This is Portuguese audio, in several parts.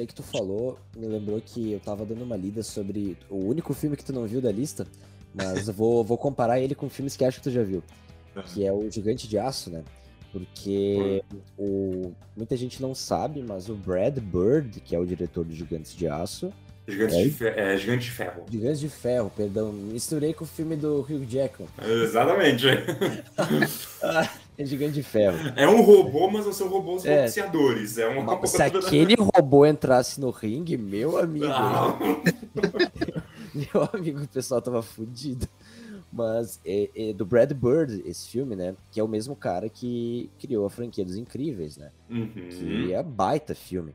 aí que tu falou me lembrou que eu tava dando uma lida sobre o único filme que tu não viu da lista, mas vou, vou comparar ele com filmes que acho que tu já viu, que é o Gigante de Aço, né? Porque o, muita gente não sabe, mas o Brad Bird, que é o diretor do Gigantes de Aço. Gigante, É? de, fe- é, Gigante de Ferro. Gigantes de Ferro, perdão, misturei com o filme do Hugh Jackman. Exatamente. É Gigante de Ferro. É um robô, mas não são robôs É. boxeadores. É uma Mas se aquele robô entrasse no ringue, meu amigo. Meu amigo, o pessoal tava fudido. Mas é, é do Brad Bird, esse filme, né? Que é o mesmo cara que criou a franquia dos Incríveis, né? uhum. Que é baita filme.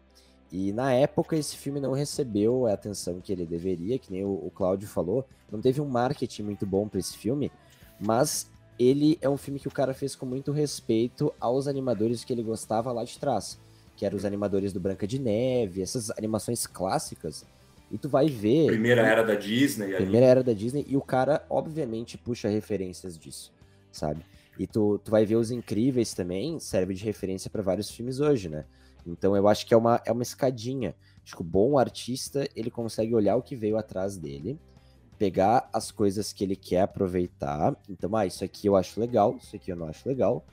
E na época esse filme não recebeu a atenção que ele deveria, que nem o, o Cláudio falou. Não teve um marketing muito bom pra esse filme, mas ele é um filme que o cara fez com muito respeito aos animadores que ele gostava lá de trás. Que eram os animadores do Branca de Neve, essas animações clássicas. E tu vai ver. Primeira era da Disney. ali. Primeira era da Disney, e o cara, obviamente, puxa referências disso, sabe? E tu, tu vai ver os incríveis também, serve de referência para vários filmes hoje, né? Então eu acho que é uma, é uma escadinha. Acho que o bom artista, ele consegue olhar o que veio atrás dele, pegar as coisas que ele quer aproveitar. Então, ah, isso aqui eu acho legal, isso aqui eu não acho legal.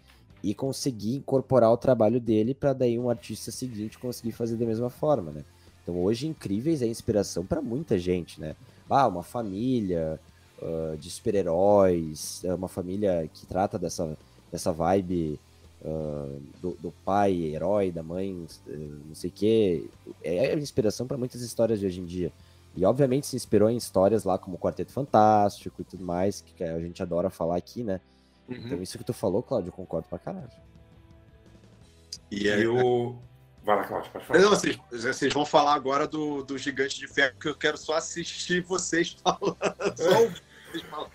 E conseguir incorporar o trabalho dele para daí um artista seguinte conseguir fazer da mesma forma, né? Então hoje Incríveis é inspiração para muita gente, né? Ah, uma família ah, de super-heróis, é uma família que trata dessa, dessa vibe ah, do, do pai herói, da mãe, eh, não sei o quê. É inspiração para muitas histórias de hoje em dia. E obviamente se inspirou em histórias lá como o Quarteto Fantástico e tudo mais, que a gente adora falar aqui, né? Uhum. Então isso que tu falou, Claudio, eu concordo pra caralho. E aí, o. Vai lá, Cláudio, pode falar. Não, vocês, vocês vão falar agora do, do Gigante de Ferro, que eu quero só assistir vocês falando. Só ouvir vocês falando.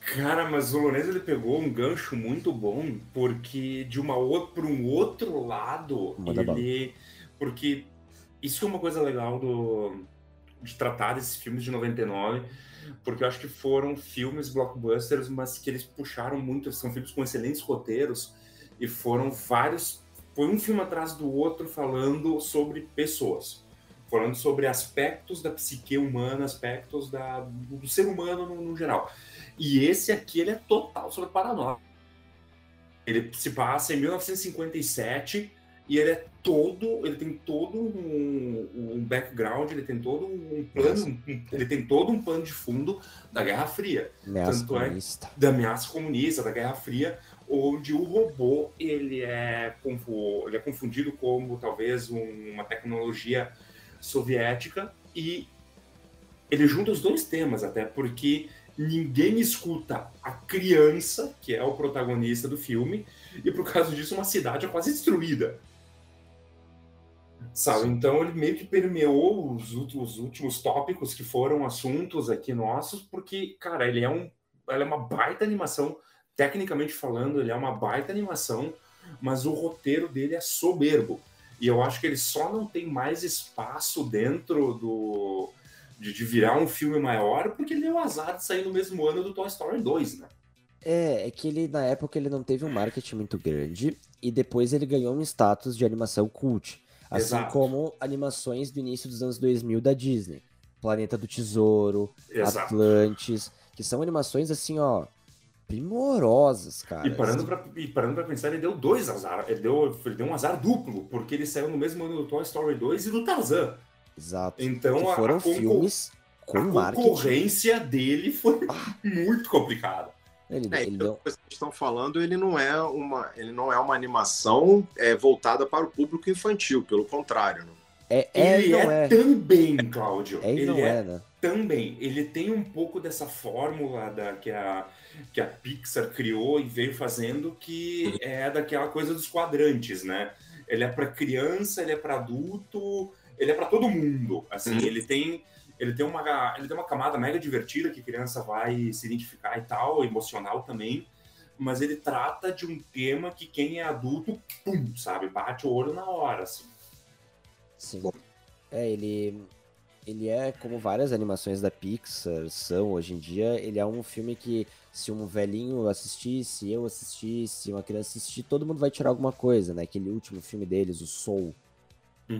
Cara, mas o Lourenço ele pegou um gancho muito bom, porque de uma outra para um outro lado, Manda bala. ele. Porque isso é uma coisa legal do, de tratar desses filmes de 99, porque eu acho que foram filmes blockbusters, mas que eles puxaram muito, são filmes com excelentes roteiros, e foram vários. Foi um filme atrás do outro falando sobre pessoas. Falando sobre aspectos da psique humana, aspectos da, do ser humano no- no geral. E esse aqui, ele é total sobre paranoia. Ele se passa em 1957 e ele é todo, ele tem todo um, um background, ele tem todo um plano, um- ele tem todo um plano de fundo da Guerra Fria, Ameaça Tanto é- comunista. da ameaça comunista, da Guerra Fria, onde o robô ele é, ele é confundido como talvez um- uma tecnologia soviética e ele junta os dois temas até porque ninguém escuta a criança que é o protagonista do filme e por causa disso uma cidade é quase destruída sabe então ele meio que permeou os últimos, os últimos tópicos que foram assuntos aqui nossos porque cara ele é um ela é uma baita animação tecnicamente falando ele é uma baita animação mas o roteiro dele é soberbo e eu acho que ele só não tem mais espaço dentro do de, de virar um filme maior porque ele deu o azar de sair no mesmo ano do Toy Story 2, né? É, é que ele, na época, ele não teve um marketing muito grande e depois ele ganhou um status de animação cult. Assim Exato. como animações do início dos anos 2000 da Disney. Planeta do Tesouro, Exato. Atlantis, que são animações assim, ó, primorosas, cara. E parando, pra, e parando pra pensar, ele deu dois azar. Ele deu, ele deu um azar duplo, porque ele saiu no mesmo ano do Toy Story 2 e do Tarzan. Exato. Então que a- foram a, concor- filmes com a marketing. concorrência dele foi muito complicada. Ele, É, ele então, deu... que vocês estão falando, ele não é uma, ele não é uma animação é, voltada para o público infantil, pelo contrário. né? É, é ele não é, é. também, Cláudio. É ele não é é, né? também. Ele tem um pouco dessa fórmula da, que, a, que a Pixar criou e veio fazendo, que é daquela coisa dos quadrantes, né? ele é para criança, ele é para adulto, ele é para todo mundo. Assim, Uhum. ele tem ele tem uma ele tem uma camada mega divertida que a criança vai se identificar e tal, emocional também, mas ele trata de um tema que quem é adulto, pum, sabe, bate o olho na hora, assim. Sim. É, ele. Ele é como várias animações da Pixar são hoje em dia. Ele é um filme que, se um velhinho assistisse, eu assistisse, uma criança assistir, todo mundo vai tirar alguma coisa, né? Aquele último filme deles, o Soul.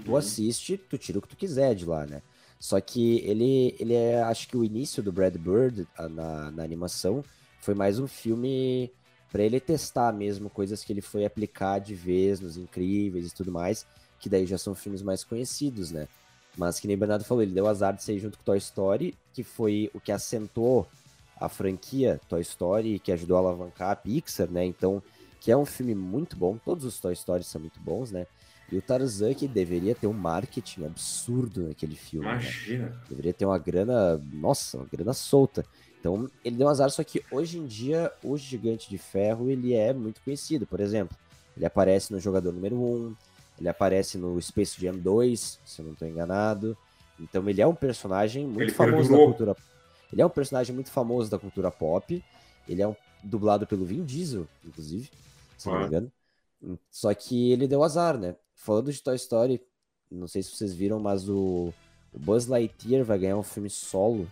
Tu assiste, tu tira o que tu quiser de lá, né? Só que ele, ele é, acho que o início do Brad Bird na, na animação foi mais um filme pra ele testar mesmo coisas que ele foi aplicar de vez nos Incríveis e tudo mais, que daí já são filmes mais conhecidos, né? Mas que nem Bernardo falou, ele deu azar de sair junto com Toy Story, que foi o que assentou a franquia Toy Story que ajudou a alavancar a Pixar, né? Então, que é um filme muito bom, todos os Toy Stories são muito bons, né? E o Tarzan que deveria ter um marketing absurdo naquele filme, né? Imagina. Deveria ter uma grana, nossa, uma grana solta. Então, ele deu azar, só que hoje em dia, o Gigante de Ferro, ele é muito conhecido. Por exemplo, ele aparece no Jogador Número 1, ele aparece no Space Jam 2, se eu não estou enganado. Então, ele é um personagem muito Ele famoso da perdurou. cultura... Ele é um personagem muito famoso da cultura pop. Ele é um dublado pelo Vin Diesel, inclusive, se não me Ah. engano. Só que ele deu azar, né? Falando de Toy Story, não sei se vocês viram, mas o, o Buzz Lightyear vai ganhar um filme solo,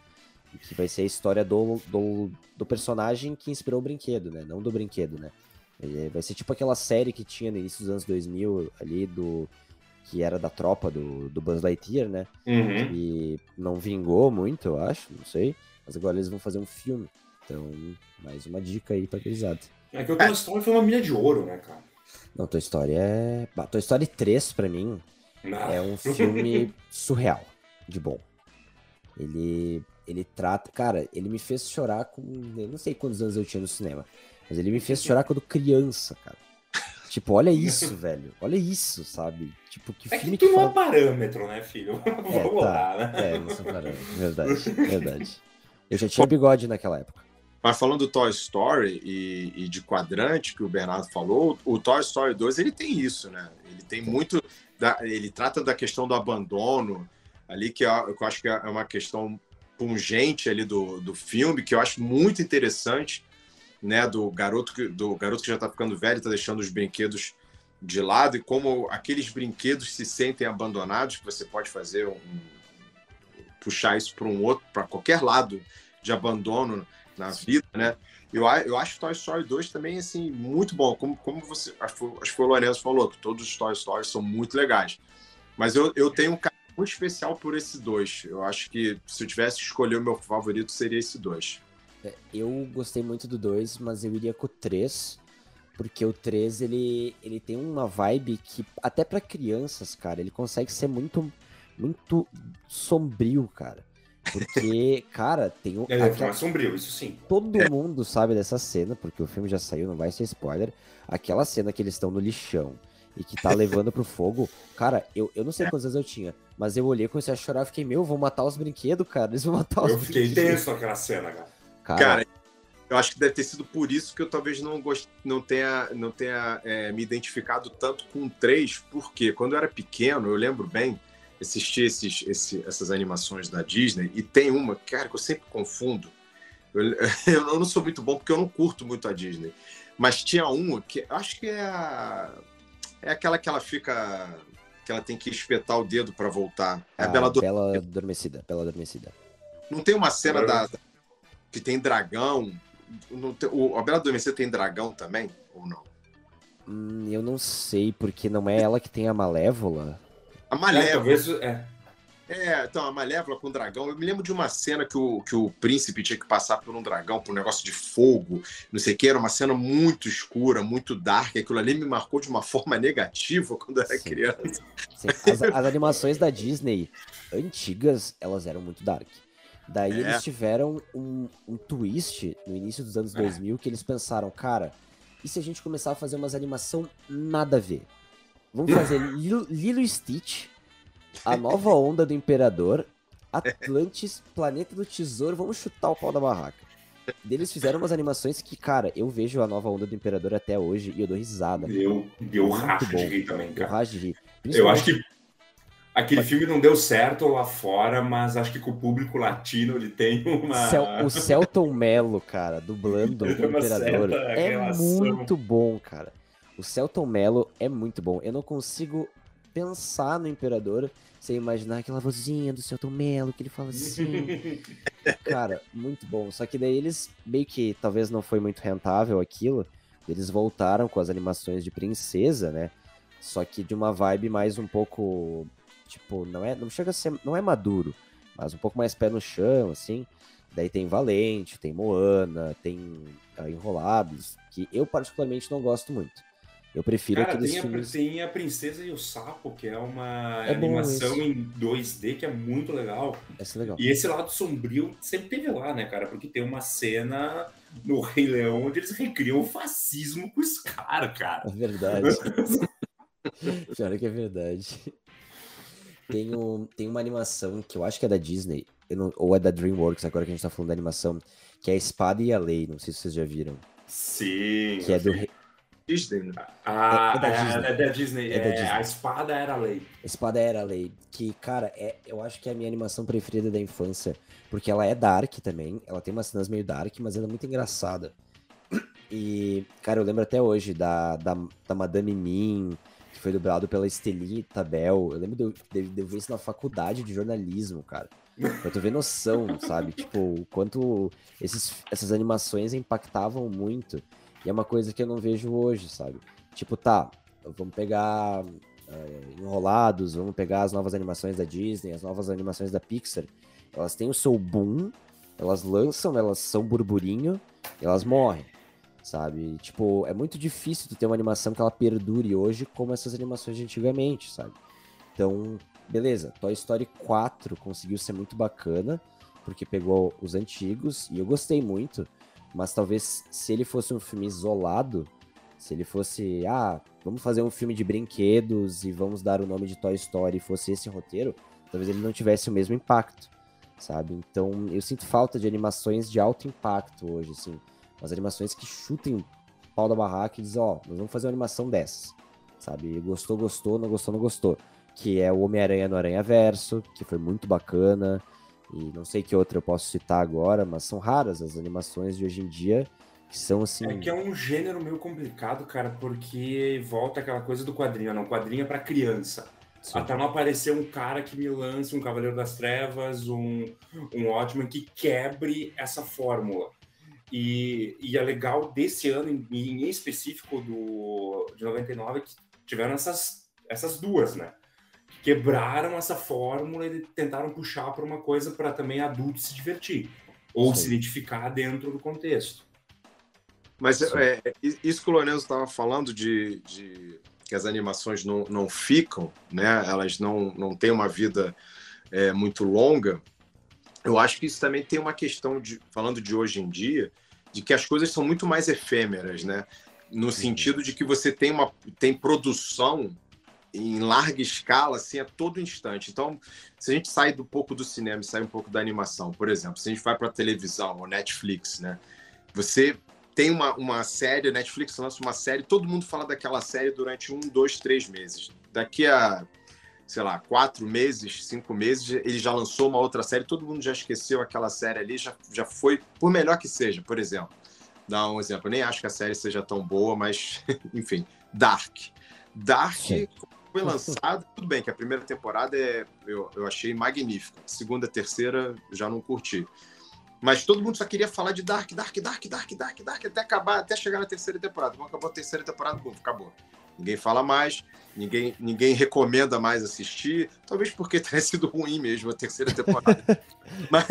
que vai ser a história do, do, do personagem que inspirou o brinquedo, né? Não do brinquedo, né? Ele vai ser tipo aquela série que tinha no início dos anos 2000 ali, do que era da tropa do, do Buzz Lightyear, né? Uhum. E não vingou muito, eu acho, não sei. Mas agora eles vão fazer um filme. Então, mais uma dica aí pra gurizada. É que o Toy Story foi uma mina de ouro, né, cara? Não, Toy Story é... Bah, Toy Story 3, pra mim, Ah, é um filme surreal, de bom. Ele, ele trata. Cara, ele me fez chorar com. Eu não sei quantos anos eu tinha no cinema, mas ele me fez chorar quando criança, cara. Tipo, olha isso, velho. Olha isso, sabe? Tipo, que É filme que que, tu não é fala... parâmetro, né, filho? Vamos tá. lá, né? É, não sou parâmetro. Verdade, verdade. Eu já tinha bigode naquela época. Mas falando do Toy Story e, e de quadrante que o Bernardo falou, o Toy Story 2 ele tem isso, né? Ele tem muito. Da, ele trata da questão do abandono ali, que eu, que eu acho que é uma questão pungente ali do, do filme, que eu acho muito interessante, né? Do garoto que, do garoto que já tá ficando velho, tá deixando os brinquedos de lado, e como aqueles brinquedos se sentem abandonados, que você pode fazer um. puxar isso para um outro, para qualquer lado de abandono na vida, né? Eu, eu acho Toy Story 2 também, assim, muito bom. Como, como você, acho, que foi- acho que foi o Lourenço falou, que todos os Toy Stories são muito legais. Mas eu, eu tenho um carinho muito especial por esse dois. Eu acho que se eu tivesse que escolher o meu favorito, seria esse dois. É, Eu gostei muito do 2, mas eu iria com o 3, porque o 3 ele, ele tem uma vibe que, até pra crianças, cara, ele consegue ser muito, muito sombrio, cara. Porque, cara, tem um. É aquela- mais sombrio, isso sim. Todo mundo sabe dessa cena, porque o filme já saiu, não vai ser spoiler. Aquela cena que eles estão no lixão e que tá levando pro fogo. Cara, eu, eu não sei quantos anos eu tinha, mas eu olhei, comecei a chorar, fiquei, meu, vão matar os brinquedos, cara. Eles vão matar os Eu fiquei brinquedos. tenso naquela cena, cara. Cara, Cara, eu acho que deve ter sido por isso que eu talvez não, gost... não tenha, não tenha é, me identificado tanto com o 3, porque quando eu era pequeno, eu lembro bem, assisti esses, esse- essas animações da Disney, e tem uma, cara, que eu sempre confundo. Eu, eu não sou muito bom porque eu não curto muito a Disney. Mas tinha uma que eu acho que é a, é aquela que ela fica. que ela tem que espetar o dedo para voltar. É a a Bela Bela, Adormecida. Adormecida. Bela Adormecida. Não tem uma cena da, da- que tem dragão. Não tem- o, a Bela Adormecida tem dragão também? Ou não? Hum, eu não sei, porque não é ela que tem a Malévola. A É, Malévola. é. É, então, a Malévola com dragão. Eu me lembro de uma cena que o, que o príncipe tinha que passar por um dragão, por um negócio de fogo, não sei o que. Era uma cena muito escura, muito dark. Aquilo ali me marcou de uma forma negativa quando eu era Sim. criança. Sim, as, as animações da Disney antigas, elas eram muito dark. Daí É. eles tiveram um, um twist no início dos anos É. 2000 que eles pensaram, cara, e se a gente começar a fazer umas animação nada a ver? Vamos fazer Lilo, Lilo e Stitch, a nova onda do Imperador, Atlantis, Planeta do Tesouro, vamos chutar o pau da barraca. eles fizeram umas animações que, cara, eu vejo a nova onda do Imperador até hoje e eu dou risada. Deu, deu racho de rir também, cara. Eu racho de rir. Eu acho que aquele filme não deu certo lá fora, mas acho que com o público latino ele tem uma. Cel o Celton Mello, cara, dublando o Imperador, é relação. muito bom, cara. O Celton Mello é muito bom. Eu não consigo pensar no Imperador sem imaginar aquela vozinha do Celton Mello que ele fala assim. cara, muito bom. Só que daí eles meio que talvez não foi muito rentável aquilo. Eles voltaram com as animações de princesa, né? Só que de uma vibe mais um pouco tipo, não é, não chega a ser, não é maduro, mas um pouco mais pé no chão, assim. Daí tem Valente, tem Moana, tem uh, Enrolados, que eu particularmente não gosto muito. Eu prefiro Cara, aqueles tem filmes... A, tem a Princesa e o Sapo, que é uma é animação em 2D que é muito legal. Essa é legal. E esse lado sombrio sempre teve lá, né, cara? Porque tem uma cena no Rei Leão onde eles recriam o fascismo com os caras, cara. É verdade. Pior que é verdade. Tem, um, tem uma animação que eu acho que é da Disney, não, ou é da DreamWorks, agora que a gente tá falando da animação, que é a Espada e a Lei. Não sei se vocês já viram. Sim. Que é do. Disney, né? Ah, é, é, da Disney. É, da Disney. É, da Disney. A espada era a lei. A espada era a lei. Que, cara, é, eu acho que é a minha animação preferida da infância. Porque ela é dark também. Ela tem umas cenas meio dark, mas ela é muito engraçada. E, cara, eu lembro até hoje da, da, da Madame Mim, que foi dublado pela Estelita Bell. Eu lembro de eu, de, de eu ver isso na faculdade de jornalismo, cara. Pra tu ver noção, sabe? Tipo, o quanto esses, essas animações impactavam muito. E é uma coisa que eu não vejo hoje, sabe? Tipo, tá, vamos pegar é, Enrolados, vamos pegar as novas animações da Disney, as novas animações da Pixar. Elas têm o seu boom, elas lançam, elas são burburinho, elas morrem sabe? Tipo, é muito difícil tu ter uma animação que ela perdure hoje como essas animações de antigamente, sabe? Então, beleza, Toy Story 4 conseguiu ser muito bacana, porque pegou os antigos, e eu gostei muito, mas talvez se ele fosse um filme isolado, se ele fosse, ah, vamos fazer um filme de brinquedos e vamos dar o nome de Toy Story e fosse esse roteiro, talvez ele não tivesse o mesmo impacto, sabe? Então, eu sinto falta de animações de alto impacto hoje, assim umas animações que chutem o pau da barraca e dizem, ó, oh, nós vamos fazer uma animação dessas, sabe? Gostou, gostou, não gostou, não gostou. Que é o Homem-Aranha no Aranha Verso, que foi muito bacana, e não sei que outra eu posso citar agora, mas são raras as animações de hoje em dia, que são assim... É que é um gênero meio complicado, cara, porque volta aquela coisa do quadrinho, não, quadrinho é pra criança. Sim. Até não aparecer um cara que me lance um Cavaleiro das Trevas, um, um ótimo que quebre essa fórmula. E, e é legal desse ano, em, em específico do, de 99, que tiveram essas, essas duas, né? Quebraram essa fórmula e tentaram puxar para uma coisa para também adultos se divertir ou Sim. se identificar dentro do contexto. Mas é, isso que o Lourenço estava falando de, de, que as animações não, não ficam, né? Elas não, não têm uma vida é, muito longa eu acho que isso também tem uma questão de, falando de hoje em dia, de que as coisas são muito mais efêmeras, né? No sentido de que você tem uma tem produção em larga escala, assim, a todo instante. Então, se a gente sai do pouco do cinema e sai um pouco da animação, por exemplo, se a gente vai para televisão ou Netflix, né? Você tem uma, uma série, Netflix lança uma série, todo mundo fala daquela série durante um, dois, três meses. Daqui a sei lá, quatro meses, cinco meses, ele já lançou uma outra série, todo mundo já esqueceu aquela série ali, já, já foi, por melhor que seja, por exemplo. Dá um exemplo, nem acho que a série seja tão boa, mas, enfim, Dark. Dark Sim. Foi lançado, tudo bem que a primeira temporada é, eu, eu achei magnífica, segunda, terceira, já não curti. Mas todo mundo só queria falar de Dark, Dark, Dark, Dark, Dark, Dark, até acabar, até chegar na terceira temporada. Quando acabou a terceira temporada, bom, acabou. Ninguém fala mais, ninguém, ninguém recomenda mais assistir, talvez porque tenha sido ruim mesmo a terceira temporada. Mas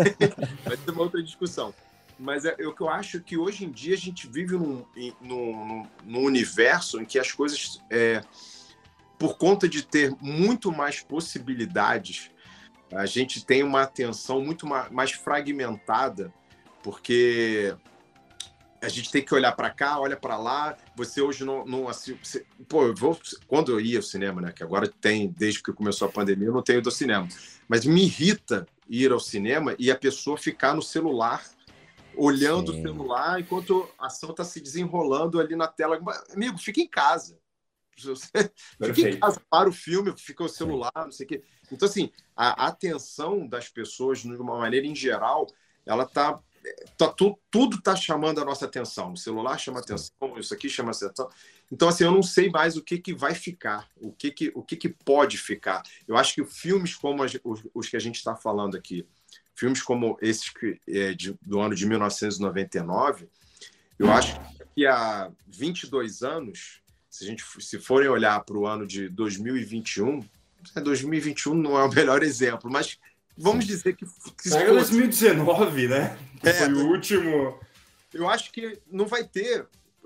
vai ter uma outra discussão. Mas é, é, o que eu acho que hoje em dia a gente vive num, num, num universo em que as coisas, é, por conta de ter muito mais possibilidades, a gente tem uma atenção muito mais fragmentada, porque a gente tem que olhar para cá, olha para lá. Você hoje não, não assim, você, pô, eu vou quando eu ia ao cinema, né? Que agora tem desde que começou a pandemia, eu não tenho ido ao cinema. Mas me irrita ir ao cinema e a pessoa ficar no celular olhando Sim. o celular enquanto a ação está se desenrolando ali na tela. Amigo, fica em casa. Fica em casa, para o filme, fica o celular, não sei o quê. Então, assim, a atenção das pessoas, de uma maneira em geral, ela tá. tá tu- tudo está chamando a nossa atenção. O celular chama atenção, isso aqui chama atenção. Então, assim, eu não sei mais o que, que vai ficar, o que, que, o que, que pode ficar. Eu acho que filmes como as- os, os que a gente está falando aqui, filmes como esses que, é, de- do ano de 1999, eu acho que daqui a 22 anos, se a gente se forem olhar para o ano de 2021, é, 2021 não é o melhor exemplo, mas vamos dizer que, que fosse- 2019, né? É, foi o último. eu acho que não vai ter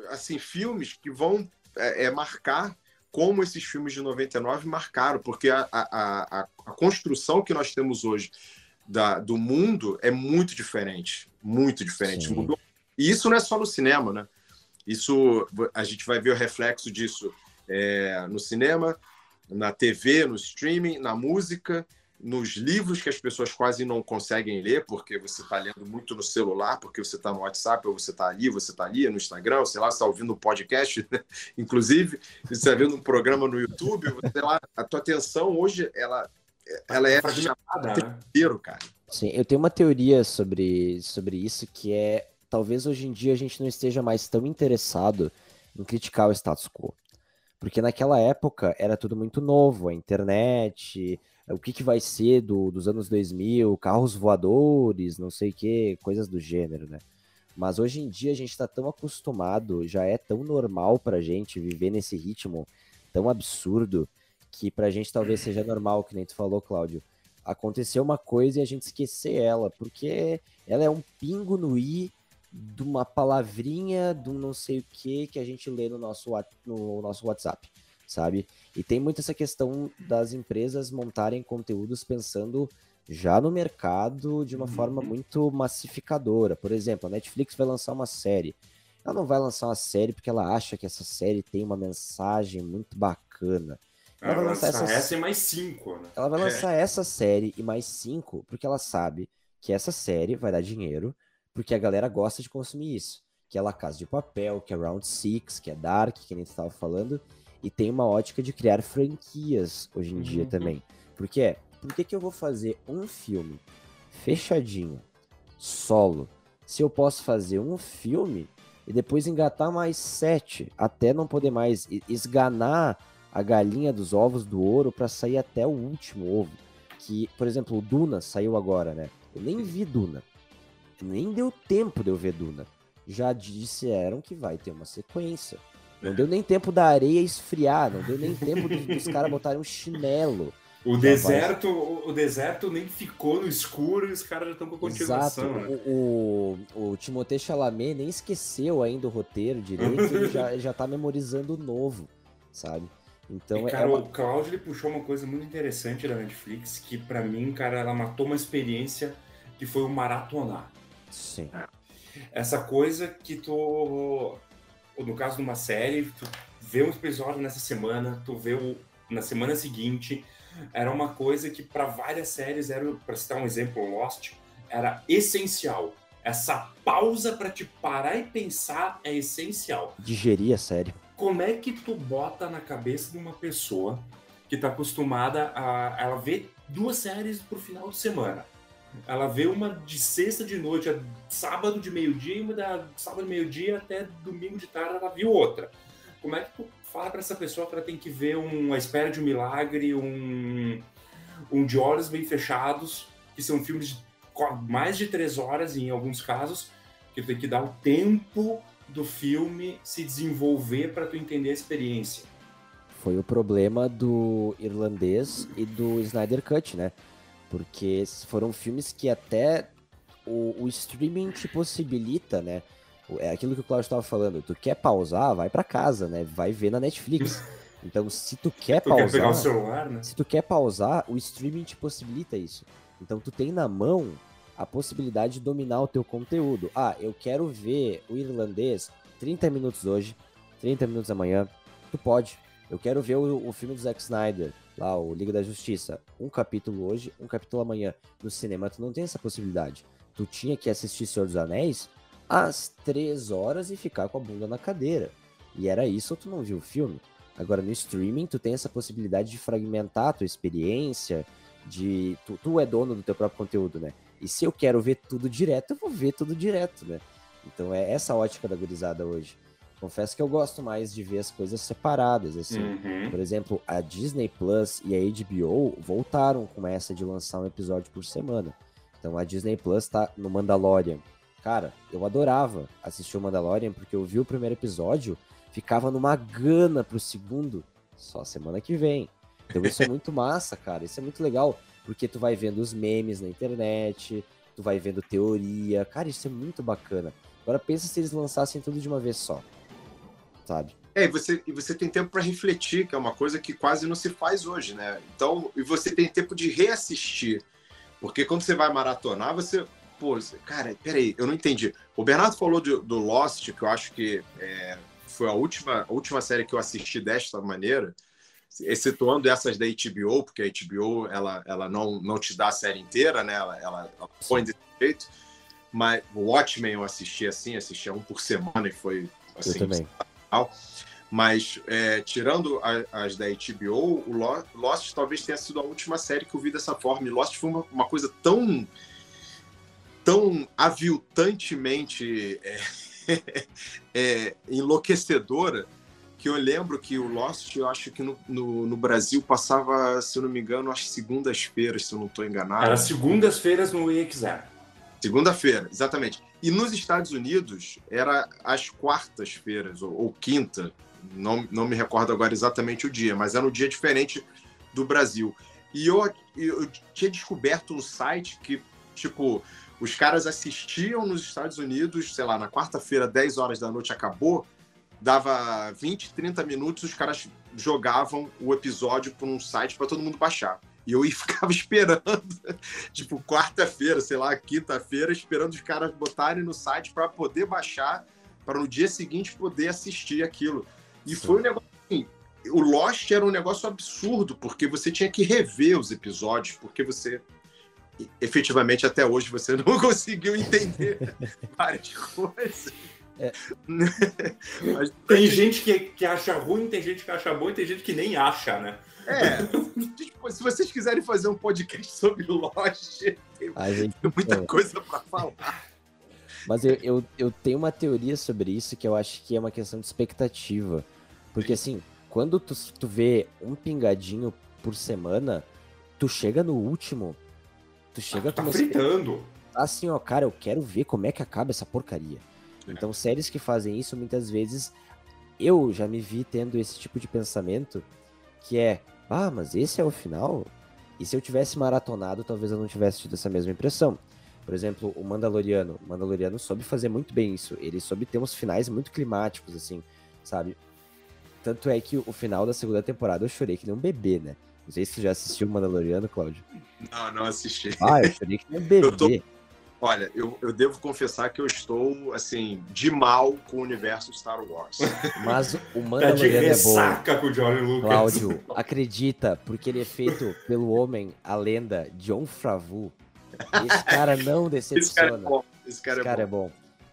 assim filmes que vão é, é, marcar como esses filmes de 99 marcaram, porque a, a, a, a construção que nós temos hoje da, do mundo é muito diferente, muito diferente. Sim. Mudou. E isso não é só no cinema, né? Isso a gente vai ver o reflexo disso é, no cinema, na TV, no streaming, na música, nos livros que as pessoas quase não conseguem ler, porque você está lendo muito no celular, porque você está no WhatsApp, ou você está ali, você está ali, no Instagram, sei lá, você está ouvindo um podcast, né? inclusive, você está vendo um programa no YouTube, sei lá, a tua atenção hoje, ela, ela é Fragmentada, né? inteiro, cara. Sim, eu tenho uma teoria sobre, sobre isso que é talvez hoje em dia a gente não esteja mais tão interessado em criticar o status quo. Porque naquela época era tudo muito novo, a internet, o que, que vai ser do, dos anos 2000, carros voadores, não sei o que, coisas do gênero, né? Mas hoje em dia a gente está tão acostumado, já é tão normal pra gente viver nesse ritmo tão absurdo, que pra gente talvez seja normal, que nem tu falou, Cláudio, acontecer uma coisa e a gente esquecer ela, porque ela é um pingo no i de uma palavrinha, de um não sei o que que a gente lê no nosso, no nosso WhatsApp, sabe? E tem muito essa questão das empresas montarem conteúdos pensando já no mercado de uma Uhum. forma muito massificadora. Por exemplo, a Netflix vai lançar uma série. Ela não vai lançar uma série porque ela acha que essa série tem uma mensagem muito bacana. Ela vai Ela lançar lançar essas- essa e mais cinco, né? Ela vai É. lançar essa série e mais cinco, porque ela sabe que essa série vai dar dinheiro, porque a galera gosta de consumir isso. Que é La Casa de Papel, que é Round Six, que é Dark, que nem tu estava falando, e tem uma ótica de criar franquias hoje em dia Uhum. também. Por quê? Por que, que eu vou fazer um filme fechadinho, solo, se eu posso fazer um filme e depois engatar mais sete, até não poder mais esganar a galinha dos ovos do ouro para sair até o último ovo. Que, por exemplo, o Duna saiu agora, né? Eu nem vi Duna. Nem deu tempo de eu ver Duna. Já disseram que vai ter uma sequência. Não deu nem tempo da areia esfriar, não deu nem tempo dos, dos caras botarem um chinelo. O Já deserto, o, o deserto nem ficou no escuro e os caras já estão com a Exato. continuação, né? O, o, o Timothée Chalamet nem esqueceu ainda o roteiro direito, ele já, já tá memorizando o novo, sabe? Então e, é cara, uma... o Cláudio ele puxou uma coisa muito interessante da Netflix, que pra mim, cara, ela matou uma experiência que foi o maratonar. Sim. Essa coisa que tu, no caso de uma série, tu vê um episódio nessa semana, tu vê o na semana seguinte, era uma coisa que para várias séries era, para citar um exemplo, Lost, era essencial. Essa pausa para te parar e pensar é essencial. Digerir a série. Como é que tu bota na cabeça de uma pessoa que tá acostumada a ela ver duas séries pro final de semana? Ela vê uma de sexta de noite, a sábado de meio-dia, e uma da sábado de meio-dia até domingo de tarde ela viu outra. Como é que tu fala para essa pessoa que ela tem que ver um A Espera de um Milagre, um, um De Olhos Bem Fechados, que são filmes de mais de três horas em alguns casos, que tu tem que dar o tempo do filme se desenvolver para tu entender a experiência. Foi o problema do irlandês e do Snyder Cut, né? Porque foram filmes que até o, o streaming te possibilita, né? É aquilo que o Claudio estava falando. Tu quer pausar, vai pra casa, né? Vai ver na Netflix. Então, se tu quer Tu quer pausar, pegar o celular, né? se tu quer pausar, o streaming te possibilita isso. Então, tu tem na mão a possibilidade de dominar o teu conteúdo. Ah, eu quero ver o irlandês 30 minutos hoje, 30 minutos amanhã. Tu pode. Eu quero ver o, o filme do Zack Snyder, lá, o Liga da Justiça. Um capítulo hoje, um capítulo amanhã. No cinema, tu não tem essa possibilidade. Tu tinha que assistir Senhor dos Anéis, às três horas e ficar com a bunda na cadeira. E era isso ou tu não viu o filme? Agora no streaming tu tem essa possibilidade de fragmentar a tua experiência, de tu, tu é dono do teu próprio conteúdo, né? E se eu quero ver tudo direto, eu vou ver tudo direto, né? Então é essa a ótica da gurizada hoje. Confesso que eu gosto mais de ver as coisas separadas, assim. Uhum. Por exemplo, a Disney Plus e a HBO voltaram com essa de lançar um episódio por semana. Então a Disney Plus tá no Mandalorian. Cara, eu adorava assistir o Mandalorian porque eu vi o primeiro episódio, ficava numa gana pro segundo, só semana que vem. Então isso é muito massa, cara. Isso é muito legal, porque tu vai vendo os memes na internet, tu vai vendo teoria. Cara, isso é muito bacana. Agora pensa se eles lançassem tudo de uma vez só. Sabe? É, e você, e você tem tempo para refletir, que é uma coisa que quase não se faz hoje, né? Então, e você tem tempo de reassistir. Porque quando você vai maratonar, você. Pô, cara, peraí, eu não entendi. O Bernardo falou do, do Lost, que eu acho que é, foi a última, a última série que eu assisti desta maneira, excetuando essas da HBO, porque a HBO ela, ela não, não te dá a série inteira, né? Ela, ela, ela põe desse jeito. Mas o Watchmen eu assisti assim, assisti um por semana e foi assim. eu também. Sensacional. Mas é, tirando a- as da HBO, o Lo- Lost talvez tenha sido a última série que eu vi dessa forma. E Lost foi uma, uma coisa tão tão aviltantemente é, é, enlouquecedora que eu lembro que o Lost, eu acho que no, no, no Brasil passava, se eu não me engano, às segundas-feiras, se eu não estou enganado. Era segundas-feiras no EXR. Segunda-feira, exatamente. E nos Estados Unidos era às quartas-feiras, ou, ou quinta, não, não me recordo agora exatamente o dia, mas era um dia diferente do Brasil. E eu, eu tinha descoberto no site que, tipo, os caras assistiam nos Estados Unidos, sei lá, na quarta-feira, 10 horas da noite acabou, dava 20, 30 minutos, os caras jogavam o episódio para um site para todo mundo baixar. E eu ia- ficava esperando, tipo, quarta-feira, sei lá, quinta-feira, esperando os caras botarem no site para poder baixar, para no dia seguinte poder assistir aquilo. E Sim. foi um negócio assim, o Lost era um negócio absurdo, porque você tinha que rever os episódios, porque você efetivamente até hoje você não conseguiu entender várias coisas. É. Mas, Tem gente que, que acha ruim, tem gente que acha bom e tem gente que nem acha, né? é, tipo, se vocês quiserem fazer um podcast sobre Lost, tem A gente muita É. coisa para falar. Mas eu, eu, eu tenho uma teoria sobre isso que eu acho que é uma questão de expectativa. Porque assim, quando tu, tu vê um pingadinho por semana, tu chega no último, tu chega Tá com uma fritando. assim, ó, cara, eu quero ver como é que acaba essa porcaria. Então, séries que fazem isso, muitas vezes, eu já me vi tendo esse tipo de pensamento, que é, ah, mas esse é o final? E se eu tivesse maratonado, talvez eu não tivesse tido essa mesma impressão. Por exemplo, o Mandaloriano. O Mandaloriano soube fazer muito bem isso. Ele soube ter uns finais muito climáticos, assim, sabe? Tanto é que o final da segunda temporada eu chorei que nem um bebê, né? Não sei se você já assistiu o Mandaloriano, Cláudio. Não, não assisti. Ah, eu chorei que nem um bebê. Eu tô- Olha, eu, eu devo confessar que eu estou, assim, de mal com o universo Star Wars. Mas o Tá de Mandaloriano é bom. ressaca com o Johnny Lucas. Cláudio, acredita, porque ele é feito pelo homem, a lenda, John Favreau. Esse cara não Esse cara é decepciona. bom. Esse cara, Esse cara é é bom. bom.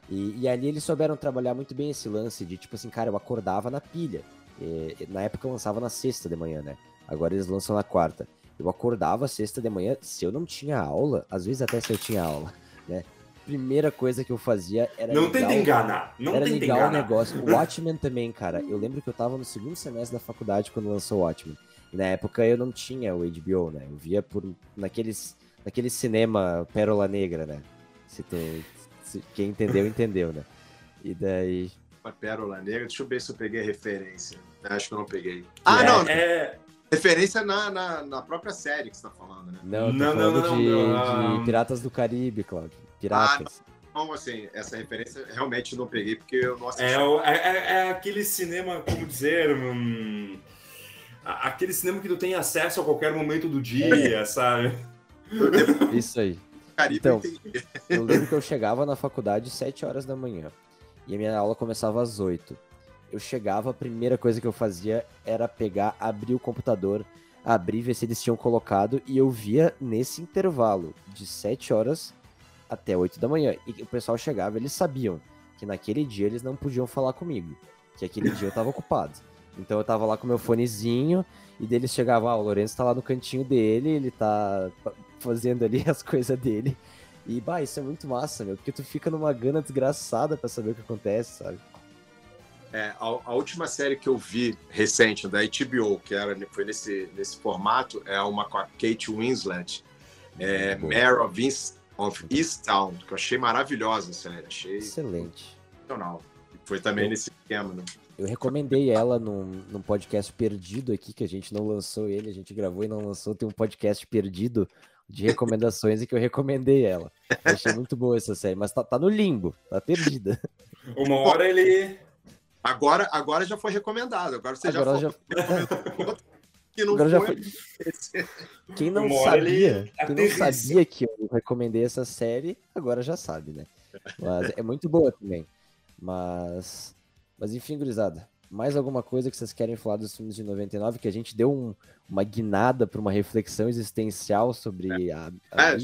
E, e ali eles souberam trabalhar muito bem esse lance de, tipo assim, cara, eu acordava na pilha. E- e na época eu lançava na sexta de manhã, né? Agora eles lançam na quarta. Eu acordava sexta de manhã, se eu não tinha aula, às vezes até se eu tinha aula, né? Primeira coisa que eu fazia era Não tenta o- enganar. Não era tenta ligar o enganar. negócio. O Watchmen também, cara. Eu lembro que eu tava no segundo semestre da faculdade quando lançou o Watchmen. E na época eu não tinha o HBO, né? Eu via por naqueles, naquele cinema Pérola Negra, né? Se tem, se- quem entendeu, entendeu, né? E daí. Uma pérola negra. Deixa eu ver se eu peguei a referência. Acho que eu não peguei. Ah, É, não. É, Referência na, na, na própria série que você tá falando, né? Não, Não, não, falando não, de, não, de ah. Piratas do Caribe, Claudio. Piratas. Então, assim, essa referência realmente não peguei porque eu não assisti. é, o- é- é- é aquele cinema, como dizer. hum, aquele cinema que tu tem acesso a qualquer momento do dia, sabe? Eu devo Isso aí. Caribe, Então. eu. Eu lembro que eu chegava na faculdade às 7 horas da manhã. E a minha aula começava às 8. Eu chegava, a primeira coisa que eu fazia era pegar, abrir o computador, abrir, ver se eles tinham colocado, e eu via nesse intervalo de 7 horas até 8 da manhã. E o pessoal chegava, eles sabiam que naquele dia eles não podiam falar comigo, que aquele dia eu tava ocupado. Então eu tava lá com meu fonezinho e deles chegava, ah, o Lourenço tá lá no cantinho dele, ele tá fazendo ali as coisas dele. E, bah, isso é muito massa, meu, porque tu fica numa gana desgraçada para saber o que acontece, sabe? É, a, a, última série que eu vi recente da HBO, que era, foi nesse, nesse formato, é uma com a Kate Winslet, é, Mare of, East, of Easttown, que eu achei maravilhosa a série. Achei Excelente. Sensacional. Foi também eu, nesse esquema, né? Eu recomendei ela num, num podcast perdido aqui, que a gente não lançou ele, a gente gravou e não lançou. Tem um podcast perdido de recomendações e que eu recomendei ela. Eu achei muito boa essa série, mas tá, tá no limbo, tá perdida. Uma hora ele. Agora, agora já foi recomendado. Agora você agora já, foi... que não agora foi... foi... Quem não sabia, quem não sabia que eu recomendei essa série, agora já sabe, né? Mas é muito boa também. Mas mas enfim, gurizada, mais alguma coisa que vocês querem falar dos filmes de 99? Que a gente deu um, uma guinada para uma reflexão existencial sobre a. a é,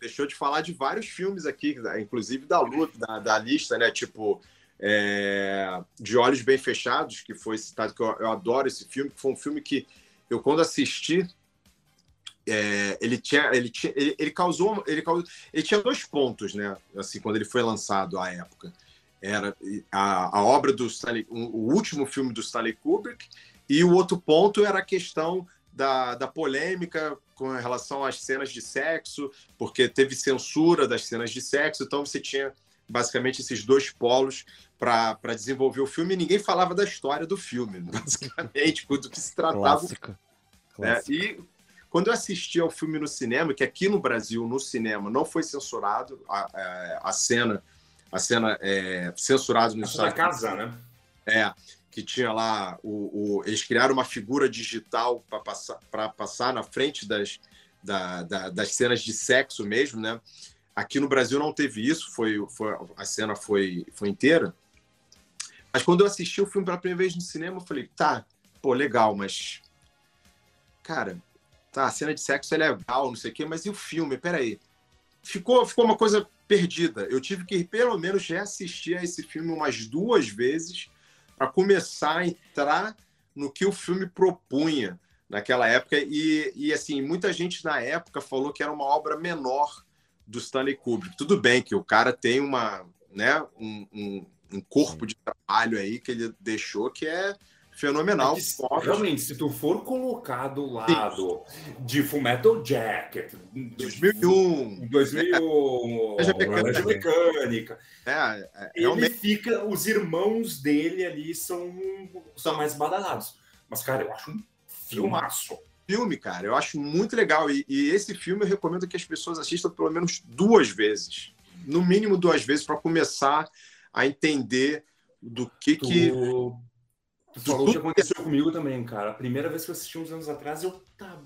deixou de falar de vários filmes aqui, inclusive da luta, da, da lista, né? Tipo, é, De Olhos Bem Fechados, que foi citado, que eu, eu, adoro esse filme, que foi um filme que eu, quando assisti, é, ele tinha, ele tinha, ele, ele, causou, ele causou, ele tinha dois pontos, né? Assim, quando ele foi lançado à época era a, a obra do Stanley, o último filme do Stanley Kubrick, e o outro ponto era a questão da, da polêmica com relação às cenas de sexo, porque teve censura das cenas de sexo, então você tinha basicamente esses dois polos para desenvolver o filme e ninguém falava da história do filme, basicamente, do que se tratava. Né? E quando eu assisti ao filme no cinema, que aqui no Brasil, no cinema, não foi censurado a, a, a cena a cena é, censurada no Estados da casa, né? É, que tinha lá o, o eles criaram uma figura digital para passar para passar na frente das, da, da, das cenas de sexo mesmo, né? Aqui no Brasil não teve isso, foi, foi a cena foi foi inteira. Mas quando eu assisti o filme pela primeira vez no cinema, eu falei, tá, pô, legal, mas cara, tá, a cena de sexo é legal, não sei o quê, mas e o filme? Peraí. Ficou, ficou uma coisa perdida. Eu tive que, pelo menos, reassistir a esse filme umas duas vezes para começar a entrar no que o filme propunha naquela época. E, e, assim, muita gente na época falou que era uma obra menor do Stanley Kubrick. Tudo bem que o cara tem uma, né, um, um, um corpo de trabalho aí que ele deixou que é fenomenal. É realmente, se tu for colocar do lado de Fullmetal Jacket, 2001, 2001, Laranja Mecânica, é, é, ele realmente... fica, os irmãos dele ali são, são mais badalados. Mas, cara, eu acho um filmaço. Filme, cara, eu acho muito legal. E, e esse filme eu recomendo que as pessoas assistam pelo menos duas vezes. No mínimo duas vezes, para começar a entender do que tu... que Tu falou que aconteceu comigo também, cara. A primeira vez que eu assisti uns anos atrás, eu tá.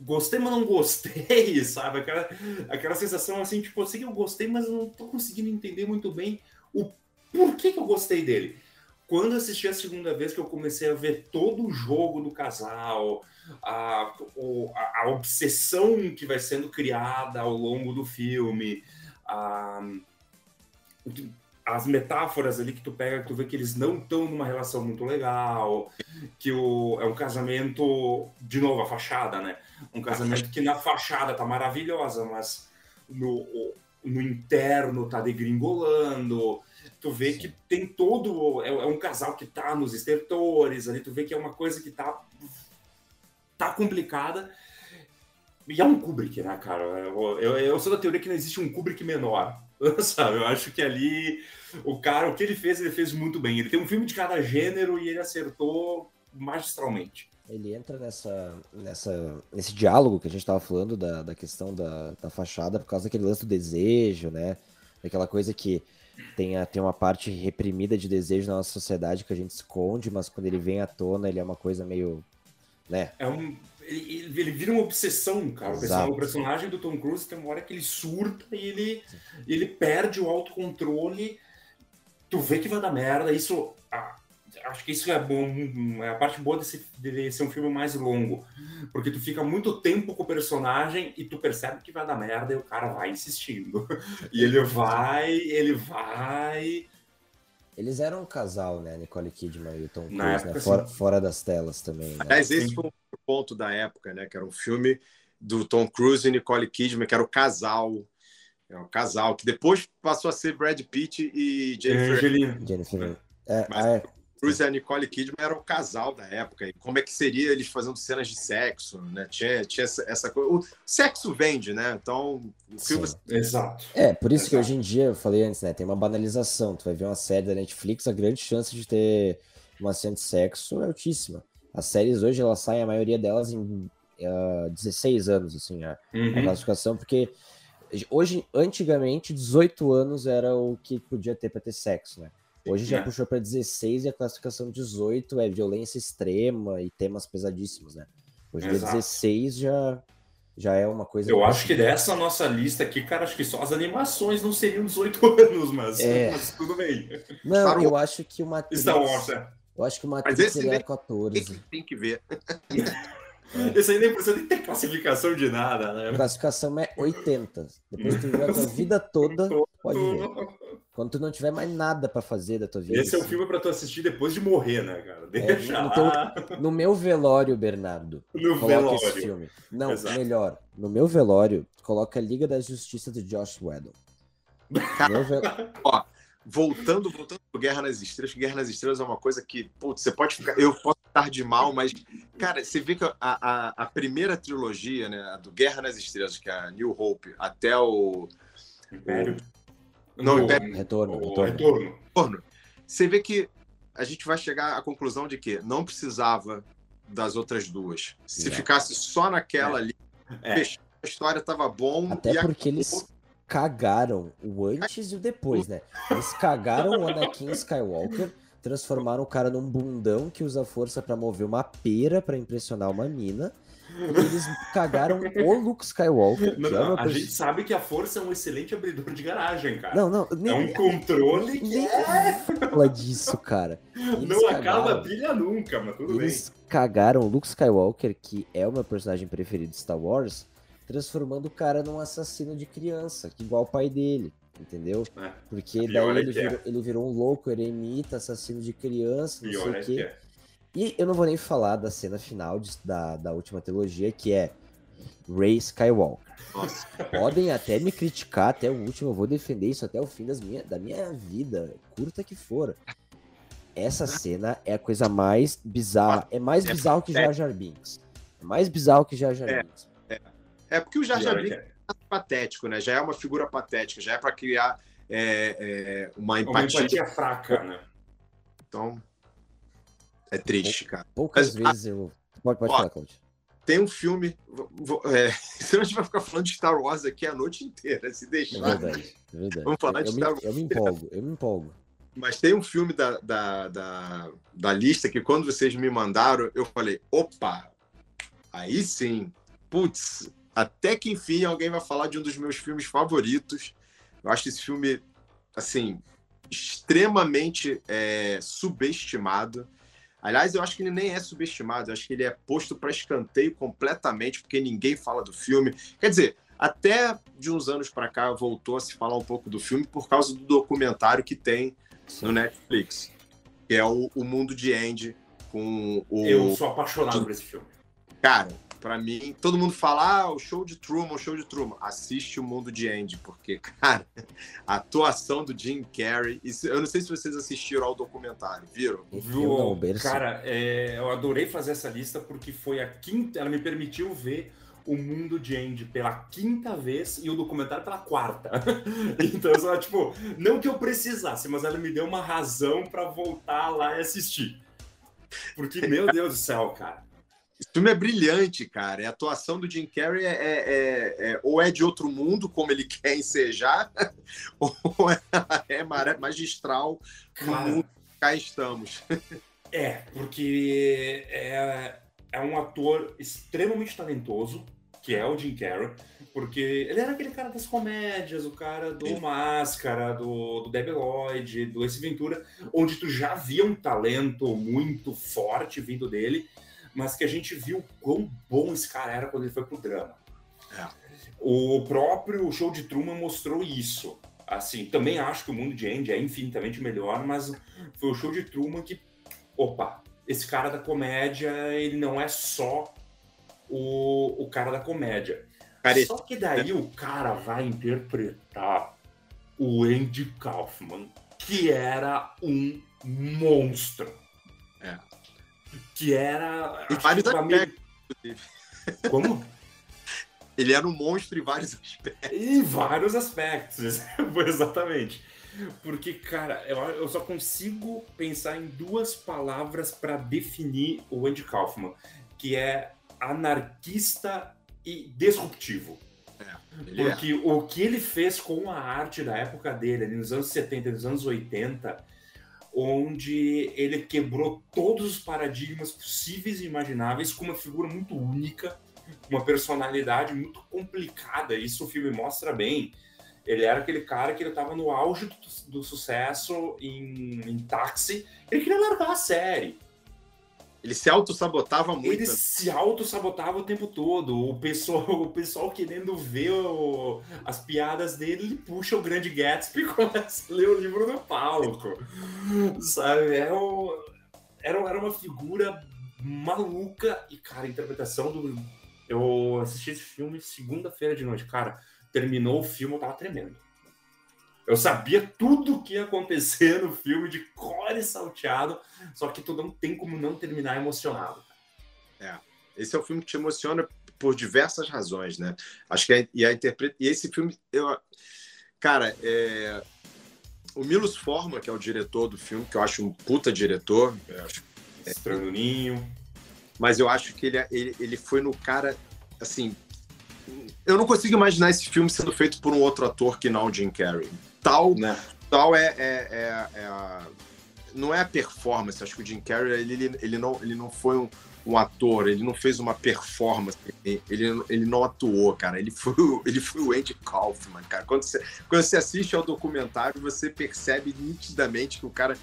Gostei, mas não gostei, sabe? Aquela, aquela sensação assim, tipo, eu sei que eu gostei, mas eu não tô conseguindo entender muito bem o porquê que eu gostei dele. Quando assisti a segunda vez que eu comecei a ver todo o jogo do casal, a, a, a obsessão que vai sendo criada ao longo do filme, a, as metáforas ali que tu pega, que tu vê que eles não estão numa relação muito legal, que o, é um casamento, de novo, a fachada, né? Um casamento que na fachada tá maravilhosa, mas no, no interno tá degringolando. Tu vê Sim. que tem todo. É, é, um casal que tá nos estertores ali, tu vê que é uma coisa que tá. tá complicada. E é um Kubrick, né, cara? Eu, eu, eu sou da teoria que não existe um Kubrick menor Sabe, eu acho que ali o cara, o que ele fez, ele fez muito bem. Ele tem um filme de cada gênero e ele acertou magistralmente. Ele entra nessa, nessa, nesse diálogo que a gente estava falando da, da questão da, da fachada por causa daquele lance do desejo, né? Aquela coisa que tem, a, tem uma parte reprimida de desejo na nossa sociedade que a gente esconde, mas quando ele vem à tona, ele é uma coisa meio. Né? É um, ele, ele vira uma obsessão, cara. Exato. O personagem do Tom Cruise tem uma hora que ele surta e ele, ele perde o autocontrole. Tu vê que vai dar merda. Isso. A, acho que isso é bom, é a parte boa desse, de ser um filme mais longo, porque tu fica muito tempo com o personagem e tu percebe que vai dar merda e o cara vai insistindo. E ele vai, ele vai. Eles eram um casal, né? Nicole Kidman e o Tom Cruise, né? Fora, fora das telas também. Né? Aliás, esse foi um ponto da época, né? Que era um filme do Tom Cruise e Nicole Kidman, que era o casal. É um casal, que depois passou a ser Brad Pitt e Jennifer Angelina. Jennifer. É, Mas- ah, é. Cruise e a Nicole Kidman eram o casal da época. E como é que seria eles fazendo cenas de sexo, né? Tinha, tinha essa, essa coisa. O sexo vende, né? Então, o filme. Sim. Exato. É, por isso que Exato. hoje em dia, eu falei antes, né? Tem uma banalização. Tu vai ver uma série da Netflix, a grande chance de ter uma cena de sexo é altíssima. As séries hoje, elas saem, a maioria delas, em ah, 16 anos, assim, a, a Uhum. classificação, porque hoje, antigamente, 18 anos era o que podia ter pra ter sexo, né? Hoje já É. puxou pra 16 e a classificação 18 é violência extrema e temas pesadíssimos, né? Hoje em dia Exato. 16 já, já é uma coisa. Eu acho que dessa nossa lista aqui, cara, acho que só as animações não seriam 18 anos, mas, É. mas tudo bem. Não, Star eu acho que o Matrix. Star Wars, é. Eu acho que o Mas Matrix nem- 14. Tem que, tem que ver. Esse aí nem precisa nem ter classificação de nada, A né? classificação é 80. Depois que tu viu a tua vida toda, pode ver. Quando tu não tiver mais nada pra fazer da tua vida. Esse é um assim. filme pra tu assistir depois de morrer, né, cara? Deixa no teu- lá No meu velório, Bernardo, no coloca esse velório. filme. Não, Exato. melhor. No meu velório, coloca a Liga da Justiça de Josh Whedon. Meu vel- Ó, voltando, voltando pro Guerra nas Estrelas, que Guerra nas Estrelas é uma coisa que, putz, você pode ficar. Eu posso estar de mal, mas, cara, você vê que a, a, a primeira trilogia, né, a do Guerra nas Estrelas, que é a New Hope, até o Império. Não, No- Império- Retorno, o retorno. retorno. Retorno, você vê que a gente vai chegar à conclusão de que não precisava das outras duas. Se É. ficasse só naquela ali, É. a história tava bom. Até e porque acabou. eles cagaram o antes e o depois, né? Eles cagaram o Anakin Skywalker, transformaram o cara num bundão que usa força pra mover uma pera pra impressionar uma mina. E eles cagaram o Luke Skywalker, Não, é não, a gente sabe que a força é um excelente abridor de garagem, cara. Não, não, é nem, um controle que nem fala disso, cara. Eles não acaba a cagaram. pilha nunca, mas tudo Eles cagaram o Luke Skywalker, que é o meu personagem preferido de Star Wars, transformando o cara num assassino de criança, que igual o pai dele, entendeu? bem. É, Porque daí é ele é. virou, ele virou um louco, eremita, assassino de criança, não sei é o quê. é. E eu não vou nem falar da cena final de- da, da última trilogia, que é Rey Skywalker. Nossa. Podem até me criticar até o último, eu vou defender isso até o fim das minha, da minha vida, curta que for. Essa cena é a coisa mais bizarra. É mais É bizarro que Jar Jar Binks. É mais bizarro que Jar Jar É. Binks. É porque o Jar Jar é Binks é. é patético, né? Já é uma figura patética, já é para criar é, é, uma Uma empatia. empatia fraca, né? Então, é triste, cara. Poucas Mas, vezes eu. Pode, pode ó, falar, Claudio. Tem um filme. vou- é, senão a gente vai ficar falando de Star Wars aqui a noite inteira, se É deixar. verdade. É verdade. Vamos falar eu, de eu, me, Star Wars. eu me empolgo, eu me empolgo. Mas tem um filme da, da, da, da lista que quando vocês me mandaram, eu falei, opa, aí sim. Putz, até que enfim alguém vai falar de um dos meus filmes favoritos. Eu acho esse filme, assim, extremamente é, subestimado. Aliás, eu acho que ele nem é subestimado, eu acho que ele é posto para escanteio completamente, porque ninguém fala do filme. Quer dizer, até de uns anos para cá voltou a se falar um pouco do filme por causa do documentário que tem no Netflix, que é o, o Mundo de Andy com o Eu sou apaixonado por esse filme. cara. Pra mim, todo mundo fala, ah, o show de Truman, o show de Truman. Assiste o Mundo de Andy, porque, cara, a atuação do Jim Carrey. Isso, eu não sei se vocês assistiram ao documentário, viram? Viu? Cara, é, eu adorei fazer essa lista porque foi a quinta. Ela me permitiu ver o mundo de Andy pela quinta vez e o documentário pela quarta. então, só, tipo, não que eu precisasse, mas ela me deu uma razão pra voltar lá e assistir. Porque, meu Deus do céu, cara. Esse filme é brilhante, cara. A atuação do Jim Carrey é, é- é- é- ou é de outro mundo, como ele quer ensejar, ou é, é magistral no Cara, mundo que cá estamos. É, porque é, é um ator extremamente talentoso que é o Jim Carrey, porque ele era aquele cara das comédias, o cara do Sim. Máscara, do, do Debi Lloyd, do Ace Ventura, onde tu já via um talento muito forte vindo dele, mas que a gente viu quão bom esse cara era quando ele foi pro drama. É. O próprio show de Truman mostrou isso. Assim, também acho que o mundo de Andy é infinitamente melhor, mas foi o show de Truman que, opa, esse cara da comédia, ele não é só o, o cara da comédia. Só que daí o cara vai interpretar o Andy Kaufman, que era um monstro. É. Que era. Em vários aspectos, inclusive. Como? Ele era um monstro em vários aspectos. Em vários aspectos, exatamente. Porque, cara, eu, eu só consigo pensar em duas palavras para definir o Andy Kaufman, que é anarquista e disruptivo. Ele é. Porque o que ele fez com a arte da época dele, ali nos anos 70 e nos anos 80, onde ele quebrou todos os paradigmas possíveis e imagináveis com uma figura muito única, uma personalidade muito complicada. Isso o filme mostra bem. Ele era aquele cara que ele estava no auge do, do sucesso em, em táxi. Ele queria largar a série. Ele se auto-sabotava muito. Ele se auto-sabotava o tempo todo. O pessoal, o pessoal querendo ver o- as piadas dele, ele puxa o grande Gatsby e começa a ler o livro no palco. Sabe? Era, o- era, era uma figura maluca. E, cara, a interpretação do. Eu assisti esse filme segunda-feira de noite. Cara, terminou o filme, eu tava tremendo. Eu sabia tudo o que ia acontecer no filme de core salteado, só que tu não tem como não terminar emocionado. Esse é o filme que te emociona por diversas razões, né? Acho que é, e a interpreta e esse filme, eu, cara, é, o Milos Forma, que é o diretor do filme, que eu acho um puta diretor, eu acho- Estranho no Ninho. mas eu acho que ele, é- ele, ele foi no cara, assim, eu não consigo imaginar esse filme sendo feito por um outro ator que não o Jim Carrey. Tal, Né? tal é, é, é- é a, não é a performance. Acho que o Jim Carrey ele, ele, ele não, ele não foi um, um ator, ele não fez uma performance, ele, ele, não atuou, cara. Ele foi, o- ele foi o Andy Kaufman, cara. Quando você, quando você assiste ao documentário, você percebe nitidamente que o cara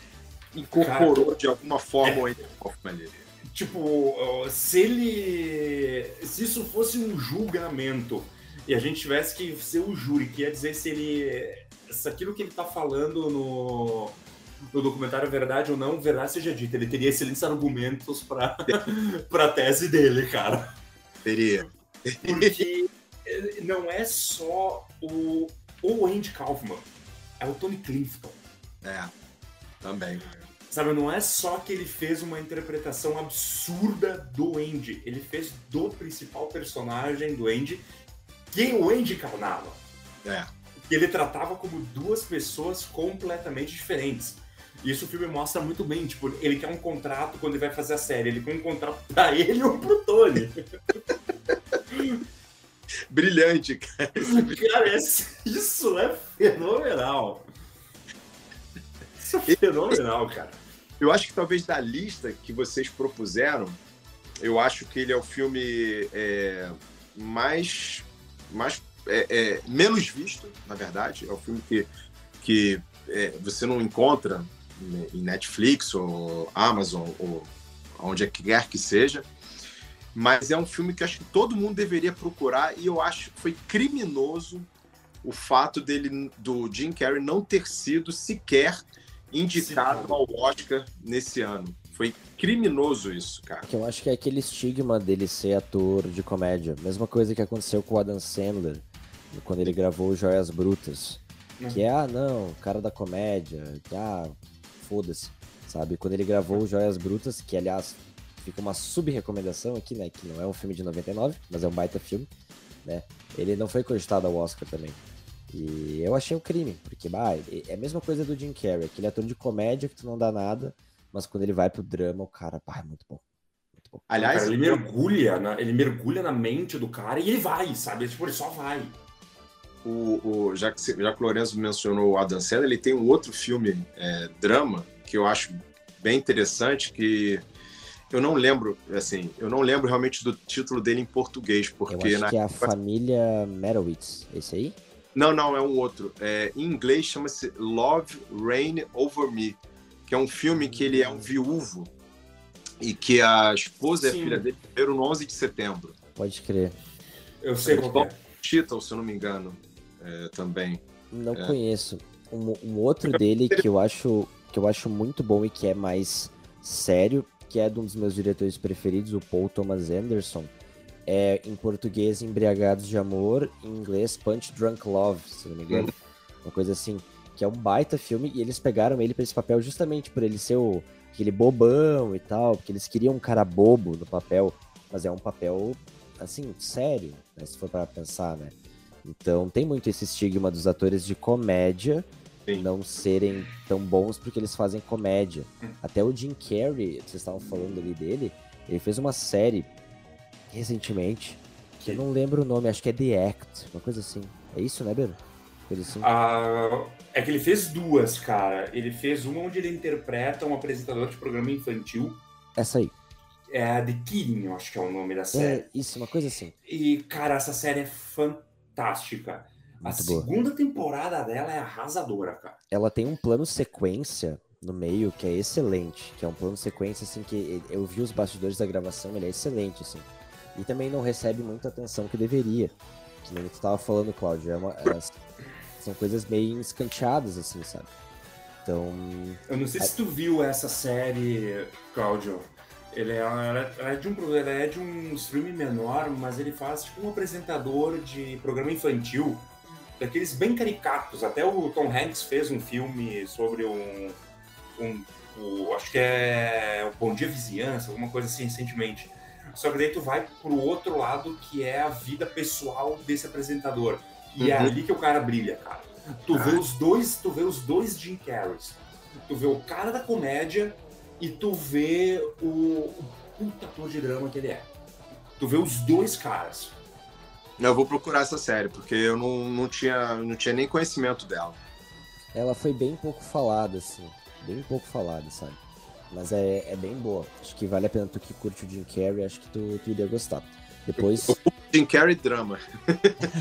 incorporou de alguma forma o Andy Kaufman ali. Tipo, se ele. Se isso fosse um julgamento e a gente tivesse que ser o júri, que ia dizer se ele. Se aquilo que ele tá falando no, no documentário é verdade ou não, verdade seja dita. Ele teria excelentes argumentos pra, pra tese dele, cara. Teria. Porque não é só o, o Andy Kaufman, é o Tony Clifton. É, também. Sabe, não é só que ele fez uma interpretação absurda do Andy, ele fez do principal personagem do Andy, que o Andy encarnava. É. Que ele tratava como duas pessoas completamente diferentes. E isso o filme mostra muito bem. Tipo, ele quer um contrato quando ele vai fazer a série. Ele quer um contrato pra ele ou pro Tony. Brilhante, cara. Cara, esse- isso é fenomenal. Isso é fenomenal, cara. Eu acho que talvez da lista que vocês propuseram, eu acho que ele é o filme é, mais, mais é, é, menos visto, na verdade. É o filme que, que é, você não encontra em Netflix ou Amazon ou onde quer que seja. Mas é um filme que acho que todo mundo deveria procurar e eu acho que foi criminoso o fato dele do Jim Carrey não ter sido sequer indicado ao Oscar nesse ano. Foi criminoso isso, cara. Que eu acho que é aquele estigma dele ser ator de comédia. Mesma coisa que aconteceu com o Adam Sandler, quando ele gravou Joias Brutas. Que é, ah, não, cara da comédia, que, ah, foda-se, sabe? Quando ele gravou Joias Brutas, que aliás fica uma sub-recomendação aqui, né? Que não é um filme de 99, mas é um baita filme, né? Ele não foi cogitado ao Oscar também. E eu achei um crime, porque bah, é a mesma coisa do Jim Carrey, aquele ator de comédia que tu não dá nada, mas quando ele vai pro drama, o cara, pá, é muito bom. Muito bom. Aliás, Cara, ele mergulha, na, ele mergulha na mente do cara e ele vai, sabe? Tipo, ele só vai. O, o- já, que, já que o Lourenço mencionou o Adam Sandler, ele tem um outro filme, é, drama, que eu acho bem interessante, que eu não lembro, assim, eu não lembro realmente do título dele em português, porque Eu acho na que é a família Merowitz. Esse aí? Não, não, é um outro. É, em inglês chama-se Love Rain Over Me, que é um filme que ele é um viúvo e que a esposa e a Sim. filha dele morreram no 11 de setembro. Pode crer. Eu sei qual é. Cheetle, se eu não me engano, é, também. Não É. conheço. Um, um outro dele que eu acho que eu acho muito bom e que é mais sério, que é de um dos meus diretores preferidos, o Paul Thomas Anderson, é em português Embriagados de Amor, em inglês Punch Drunk Love, se não me engano. Uma coisa assim, que é um baita filme e eles pegaram ele pra esse papel justamente por ele ser o, aquele bobão e tal, porque eles queriam um cara bobo no papel, mas é um papel assim, sério, né, se for para pensar, né? Então tem muito esse estigma dos atores de comédia Sim. não serem tão bons porque eles fazem comédia. Até o Jim Carrey, vocês estavam falando ali dele, ele fez uma série recentemente, que eu não lembro o nome, acho que é The Act, uma coisa assim. É isso, né? Coisa assim. Ah, é que ele fez duas, cara. Ele fez uma onde ele interpreta um apresentador de programa infantil. Essa aí. É a The Kidding, eu acho que é o nome da série. É, isso, uma coisa assim. E, cara, essa série é fantástica. A Muito boa. segunda temporada dela é arrasadora, cara. Ela tem um plano sequência no meio que é excelente, que é um plano sequência assim que eu vi os bastidores da gravação, ele é excelente assim. E também não recebe muita atenção que deveria. Que nem tu tava falando, Cláudio, é uma- é- são coisas meio escanteadas assim, sabe? Então, Eu não sei se tu viu essa série, Cláudio. Ele é, ela é de um, ela é de um streaming menor, mas ele faz tipo um apresentador de programa infantil, daqueles bem caricatos. Até o Tom Hanks fez um filme sobre um, um acho que é o Bom Dia Vizinhança, alguma coisa assim recentemente. Só que daí tu vai pro outro lado que é a vida pessoal desse apresentador. E é Uhum. ali que o cara brilha, cara. Tu vê os dois, tu vê os dois Jim Carreys. Tu vê o cara da comédia e tu vê o, o puta ator de drama que ele é. Tu vê os dois caras. Eu vou procurar essa série, porque eu não, não, tinha, não tinha nem conhecimento dela. ela foi bem pouco falada assim, bem pouco falada, sabe? Mas é, é bem boa. Acho que vale a pena tu que curte o Jim Carrey, acho que tu, tu iria gostar. Depois, Jim Carrey drama.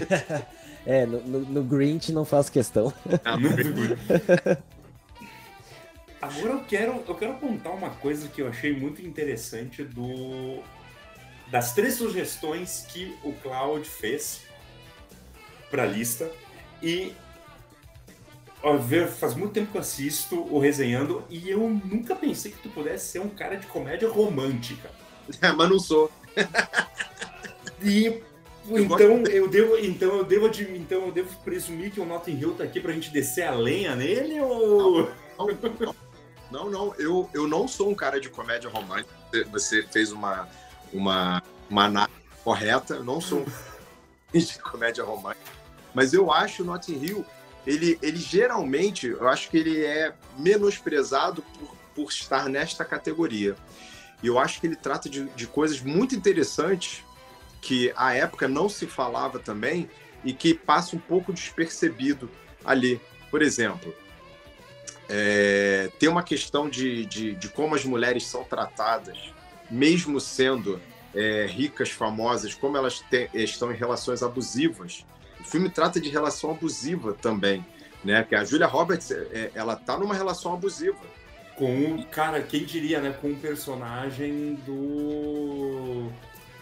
é, no, no, no Grinch não faz questão. Agora eu quero, eu quero apontar uma coisa que eu achei muito interessante do das três sugestões que o Cloud fez para a lista e ó, ver- faz muito tempo que eu assisto o resenhando e eu nunca pensei que tu pudesse ser um cara de comédia romântica. Mas não sou. E então eu devo, então eu devo, então eu devo presumir que o Notting Hill tá aqui pra gente descer a lenha nele ou Não, não, eu, eu não sou um cara de comédia romântica. Você- Você fez uma, uma, uma análise correta. Eu não sou um de comédia romântica. Mas eu acho o Notting Hill, ele, ele geralmente, eu acho que ele é menosprezado por, por estar nesta categoria. E eu acho que ele trata de, de coisas muito interessantes que à época não se falava também e que passa um pouco despercebido ali. Por exemplo, é, tem uma questão de, de, de como as mulheres são tratadas, mesmo sendo é, ricas, famosas, como elas te- estão em relações abusivas. O filme trata de relação abusiva também, né? Que a Julia Roberts, é, ela tá numa relação abusiva. com o cara, quem diria, né, com o personagem do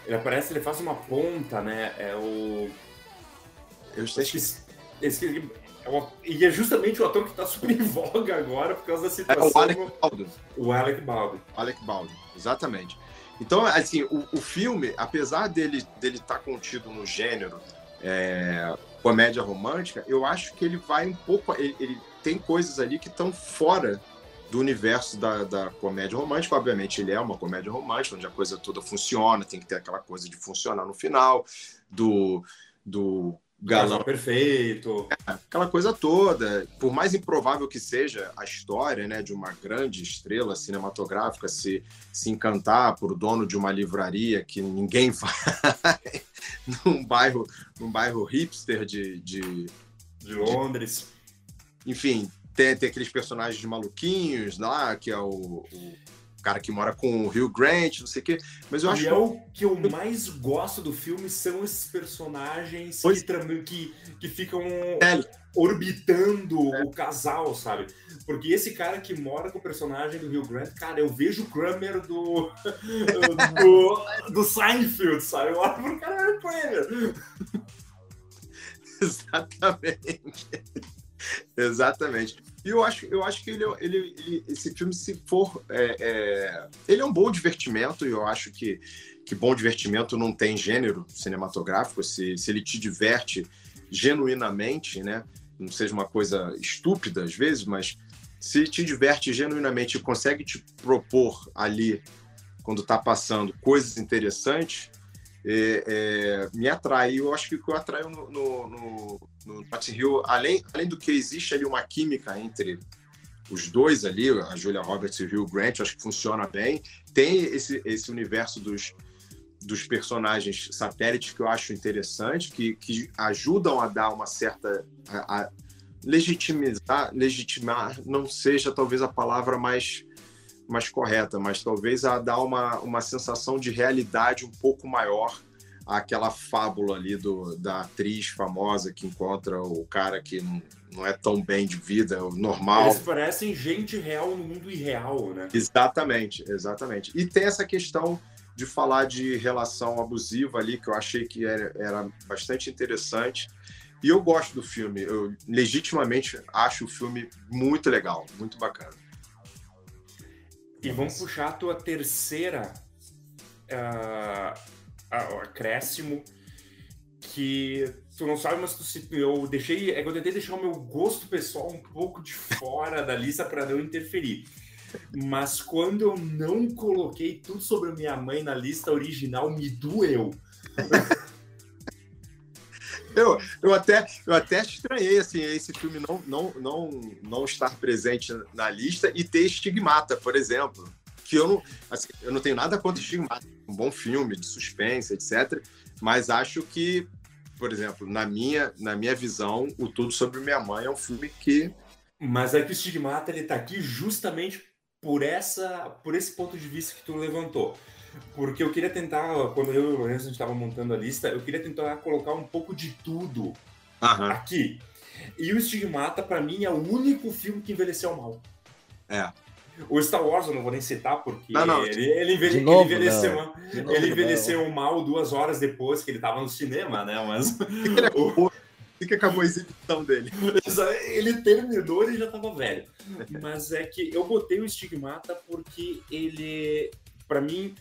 ele aparece, ele faz uma ponta, né? É o Eu sei acho que esse, é o- e é justamente o ator que tá super em voga agora por causa da é situação. o Alec Baldwin. o Alec Baldwin. Alec Baldwin, exatamente. Então, assim, o, o filme, apesar dele dele estar contido no gênero é, comédia romântica, eu acho que ele vai um pouco. Ele, ele tem coisas ali que estão fora do universo da, da comédia romântica. Obviamente, ele é uma comédia romântica, onde a coisa toda funciona, tem que ter aquela coisa de funcionar no final, do, do Galão perfeito. aquela coisa toda. Por mais improvável que seja a história né, de uma grande estrela cinematográfica se, se encantar por dono de uma livraria que ninguém vai num bairro, num bairro hipster de, de De Londres. enfim, tem, tem aqueles personagens maluquinhos lá, que é o, o, cara que mora com o Rio Grant, não sei o quê. Mas eu acho e é o que eu mais gosto do filme são esses personagens Pois- que, que, que ficam É. orbitando É. o casal, sabe? Porque esse cara que mora com o personagem do Rio Grant, cara, eu vejo o Kramer do, do, do Seinfeld, sabe? Eu olho pro cara, é o Kramer. Exatamente. Exatamente. E eu acho, eu acho que ele, ele, ele- esse filme, se for. é, é, ele é um bom divertimento, e eu acho que, que bom divertimento não tem gênero cinematográfico. Se, se ele te diverte genuinamente, né? Não seja uma coisa estúpida às vezes, mas se te diverte genuinamente e consegue te propor ali, quando está passando, coisas interessantes, é, é, me atrai. Eu acho que o que eu atraio no, no, no Notting Hill, além, além do que existe ali uma química entre os dois ali, a Julia Roberts e o Hugh Grant, acho que funciona bem. Tem esse, esse universo dos, dos personagens satélites que eu acho interessante, que, que ajudam a dar uma certa. A, a legitimizar, legitimar não seja talvez a palavra mais mais correta, mas talvez a dar uma, uma sensação de realidade um pouco maior àquela fábula ali do, da atriz famosa que encontra o cara que não, não é tão bem de vida, é o normal. Eles parecem gente real no mundo irreal, né? Exatamente, exatamente. E tem essa questão de falar de relação abusiva ali, que eu achei que era, era bastante interessante. E eu gosto do filme, eu legitimamente acho o filme muito legal, muito bacana. E vamos puxar a tua terceira o acréscimo que tu não sabe, mas tu, se- eu deixei, é que eu tentei deixar o meu gosto pessoal um pouco de fora da lista para não interferir. Mas quando eu não coloquei tudo sobre minha mãe na lista original, me doeu. Eu, eu, até, eu até estranhei assim, esse filme não, não, não, não estar presente na lista e ter Estigmata, por exemplo. Que eu não, assim, eu não tenho nada contra Estigmata, um bom filme de suspense, etc. Mas acho que, por exemplo, na minha, na minha visão, o Tudo Sobre Minha Mãe é um filme que. Mas é que o Stigmata ele tá aqui justamente por essa, por esse ponto de vista que tu levantou. Porque eu queria tentar, quando eu e o Lourenço a gente estava montando a lista, eu queria tentar colocar um pouco de tudo Aham, aqui. E o Stigmata, pra mim, é o único filme que envelheceu mal. é. O Star Wars eu não vou nem citar, porque Não, não. Ele, ele, envelhe- ele novo, envelheceu, não. novo, ele envelheceu mal duas horas depois que ele tava no cinema, né? Mas o- que acabou a exibição dele. ele terminou e já tava velho. Mas é que eu botei o Stigmata porque ele, pra mim,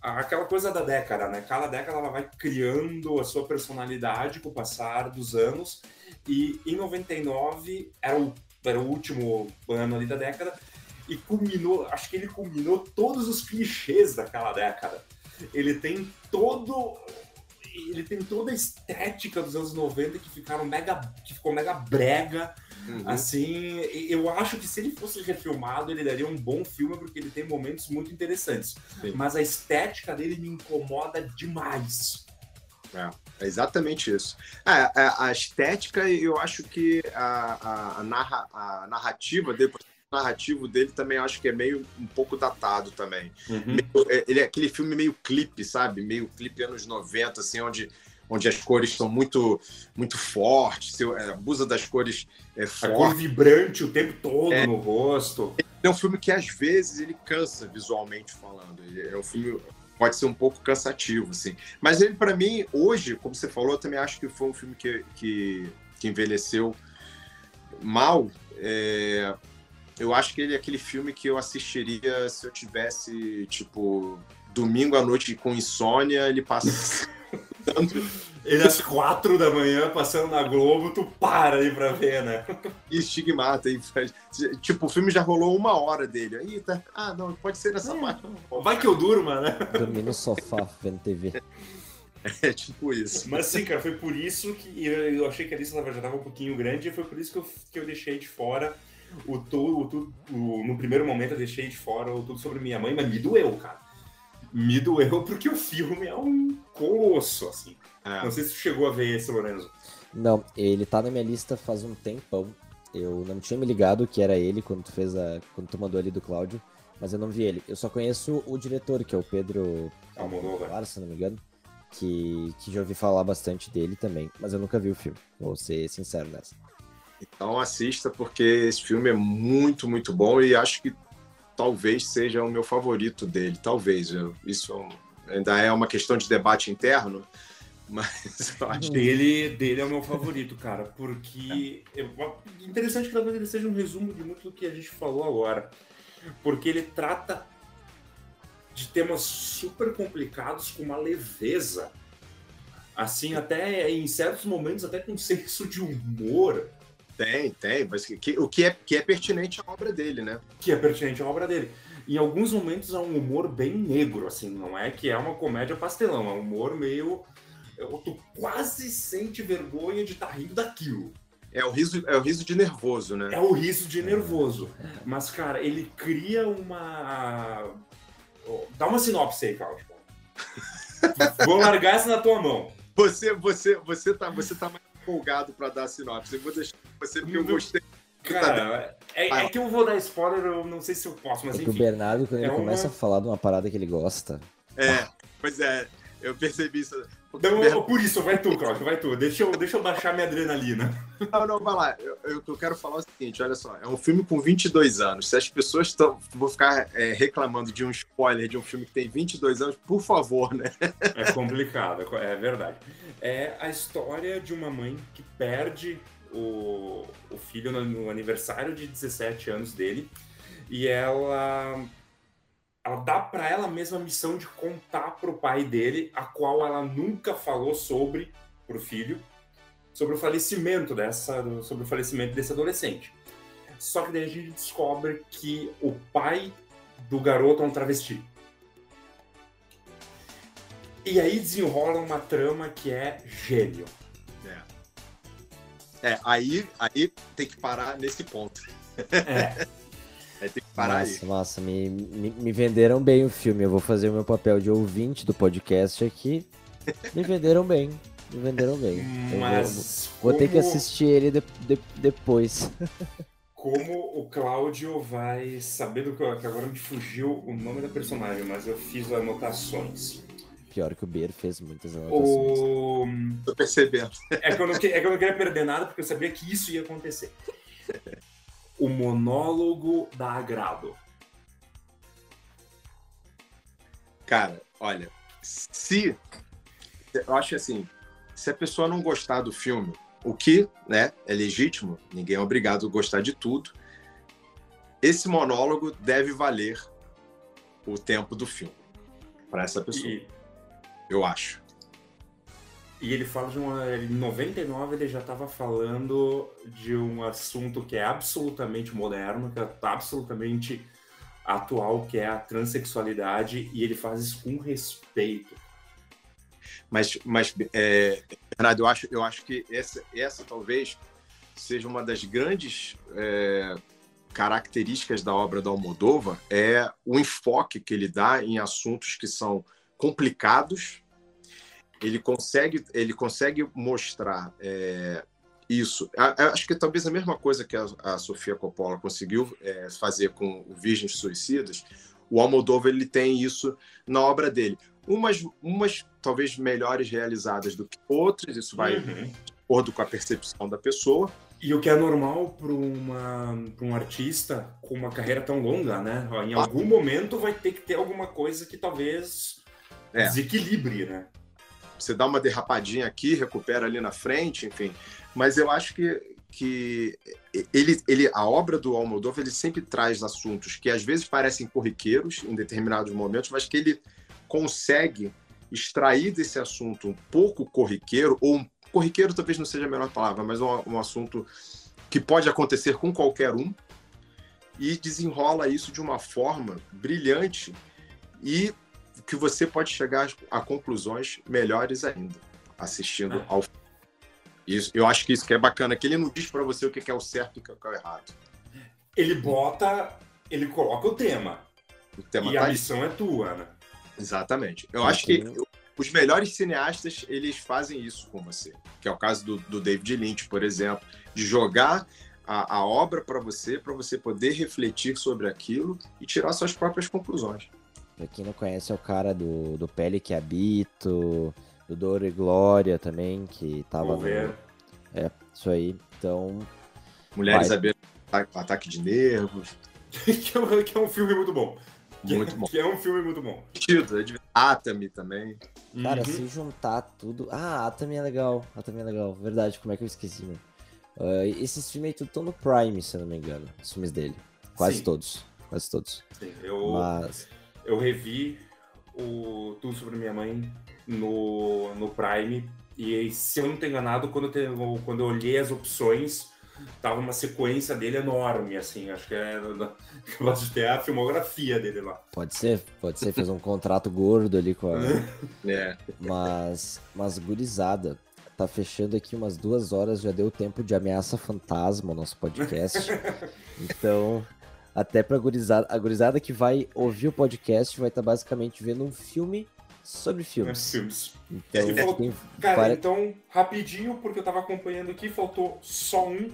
aquela coisa da década, né? Cada década ela vai criando a sua personalidade com o passar dos anos. E em 99 era o, era o último ano ali da década e culminou, acho que ele culminou todos os clichês daquela década. Ele tem todo ele tem toda a estética dos anos 90 que ficaram mega que ficou mega brega Uhum. Assim, eu acho que se ele fosse refilmado, ele daria um bom filme, porque ele tem momentos muito interessantes. Sim. Mas a estética dele me incomoda demais. É exatamente isso. É, é, a estética, eu acho que a, a, a narra- a narrativa dele, narrativo dele também acho que é meio um pouco datado também. Meio- é- ele é aquele filme meio clipe, sabe? Meio clipe anos 90, assim, onde, onde as cores são muito muito fortes, você, é, abusa das cores é, A cor fortes. vibrante o tempo todo É. no rosto. É um filme que às vezes ele cansa visualmente falando. Ele é um filme pode ser um pouco cansativo, assim. Mas ele para mim hoje, como você falou, eu também acho que foi um filme que, que, que envelheceu mal. É, eu acho que ele é aquele filme que eu assistiria se eu tivesse tipo domingo à noite com insônia, ele passa Ele às quatro da manhã, passando na Globo, tu para aí pra ver, né? e estigmata. E faz- tipo, o filme já rolou uma hora dele. Aí tá. Ah, não, pode ser essa parte. Vai que eu durma, né? Dormir no sofá vendo TV. É tipo isso. Mas sim, cara, foi por isso que eu, eu achei que a lista já estava um pouquinho grande e foi por isso que eu, que eu deixei de fora o tudo, o o- no primeiro momento eu deixei de fora o tudo sobre minha mãe, mas me doeu, cara. Me doeu porque o filme é um colosso, assim. É. Não sei se tu chegou a ver esse, Lorenzo. Não, ele tá na minha lista faz um tempão. Eu não tinha me ligado que era ele quando tu fez a. quando tu mandou ali do Cláudio. mas eu não vi ele. Eu só conheço o diretor, que é o Pedro Almodóvar, se não me engano, que, que já ouvi falar bastante dele também, mas eu nunca vi o filme, vou ser sincero nessa. Então assista, porque esse filme é muito, muito bom e acho que talvez seja o meu favorito dele. Talvez. Eu, isso ainda é uma questão de debate interno, mas eu acho dele, dele é o meu favorito, cara, porque é. interessante que talvez ele seja um resumo de muito do que a gente falou agora, porque ele trata de temas super complicados com uma leveza, assim, até em certos momentos até com senso de humor. Tem, tem, mas que, o que é, que é pertinente à obra dele, né? Que é pertinente à obra dele. Em alguns momentos é um humor bem negro, assim, não é que é uma comédia pastelão, é um humor meio. Tu quase sente vergonha de estar tá rindo daquilo. É o, riso, é o riso de nervoso, né? É o riso de nervoso. Mas, cara, ele cria uma. Dá uma sinopse aí, Cláudio. Vou largar essa na tua mão. Você, você, você, tá, você tá mais empolgado para dar a sinopse. Eu vou deixar você porque eu gostei. Cara, é, é, que eu vou dar spoiler, eu não sei se eu posso, mas é enfim. o Bernardo, quando é ele uma... começa a falar de uma parada que ele gosta. É, pois é, eu percebi isso. Não, por isso, vai tu, Cláudio, vai tu. Deixa eu, deixa eu baixar minha adrenalina. Não, não, vai lá. Eu, eu, eu quero falar o seguinte: olha só, é um filme com 22 anos. Se as pessoas estão. Vou ficar é, reclamando de um spoiler de um filme que tem 22 anos, por favor, né? É complicado, é verdade. É a história de uma mãe que perde o, o filho no, no aniversário de 17 anos dele e ela ela dá para ela mesma a missão de contar para o pai dele, a qual ela nunca falou sobre para o filho, sobre o falecimento dessa, sobre o falecimento desse adolescente. Só que daí a gente descobre que o pai do garoto é um travesti. E aí desenrola uma trama que é gênio. É, é aí, aí tem que parar nesse ponto. É. Aí tem que parar nossa, aí. Nossa, me, me, me, venderam bem o filme. Eu vou fazer o meu papel de ouvinte do podcast aqui. Me venderam bem. Me venderam bem. Mas vou, vou ter que assistir ele de, de, depois. Como o Cláudio vai saber do que, que agora me fugiu o nome da personagem, mas eu fiz anotações. Pior que o Beer fez muitas anotações. O... Tô percebendo. É que, eu não, é que eu não queria perder nada, porque eu sabia que isso ia acontecer o monólogo da Agrado? Cara, olha, se eu acho assim, se a pessoa não gostar do filme, o que, né, é legítimo, ninguém é obrigado a gostar de tudo. Esse monólogo deve valer o tempo do filme para essa pessoa. E... Eu acho. E ele fala de uma. Em 99 ele já estava falando de um assunto que é absolutamente moderno, que é absolutamente atual, que é a transexualidade, e ele faz isso com respeito. Mas, mas é, Bernardo, eu acho, eu acho que essa, essa talvez seja uma das grandes é, características da obra da Almodóvar, é o enfoque que ele dá em assuntos que são complicados, ele consegue, ele consegue mostrar é, isso. acho que talvez a mesma coisa que a, a Sofia Coppola conseguiu é, fazer com o Virgens Suicidas, o Almodóvar ele tem isso na obra dele. Umas, umas talvez melhores realizadas do que outras, isso vai uhum. de acordo com a percepção da pessoa. E o que é normal para um artista com uma carreira tão longa, né? Em algum ah. momento vai ter que ter alguma coisa que talvez é. desequilibre, né? Você dá uma derrapadinha aqui, recupera ali na frente, enfim. Mas eu acho que, que ele, ele, a obra do Almodóvar ele sempre traz assuntos que às vezes parecem corriqueiros em determinados momentos, mas que ele consegue extrair desse assunto um pouco corriqueiro, ou um, corriqueiro talvez não seja a melhor palavra, mas um, um assunto que pode acontecer com qualquer um, e desenrola isso de uma forma brilhante e que você pode chegar a conclusões melhores ainda assistindo é. ao isso, eu acho que isso que é bacana, que ele não diz para você o que é o certo e o que é o errado. Ele bota, ele coloca o tema. O tema e tá a missão é tua, né? Exatamente. Eu acho que os melhores cineastas, eles fazem isso com você. Que é o caso do, do David Lynch, por exemplo, de jogar a, a obra para você, para você poder refletir sobre aquilo e tirar suas próprias conclusões. Pra quem não conhece, é o cara do, do Pele que Habito, do Dor e Glória também, que tava no... É, isso aí. Então, Mulheres Vai. ata- ataque de nervos. que, é um, que é um filme muito bom. Que, Muito bom. Que é um filme muito bom. É Atami também. cara, Uhum. se juntar tudo. Ah, também é legal. Ah, também é legal. Verdade, como é que eu esqueci, mano? Ah, esses filmes aí tudo estão no Prime, se eu não me engano. Os filmes dele. Quase Sim. todos. Quase todos. Sim, eu, Mas. Eu revi o Tudo Sobre Minha Mãe no, no Prime. E se eu não tô enganado, quando eu, te- quando eu olhei as opções, tava uma sequência dele enorme, assim. Acho que é. Eu a filmografia dele lá. Pode ser, pode ser. Fez um contrato gordo ali com a. É. Mas, mas gurizada, tá fechando aqui umas duas horas, já deu tempo de ameaça fantasma o nosso podcast. então, até pra gurizada, a gurizada que vai ouvir o podcast vai estar basicamente vendo um filme sobre filmes. filmes. Então, falou- tem Cara, várias- então, rapidinho, porque eu tava acompanhando aqui, faltou só um.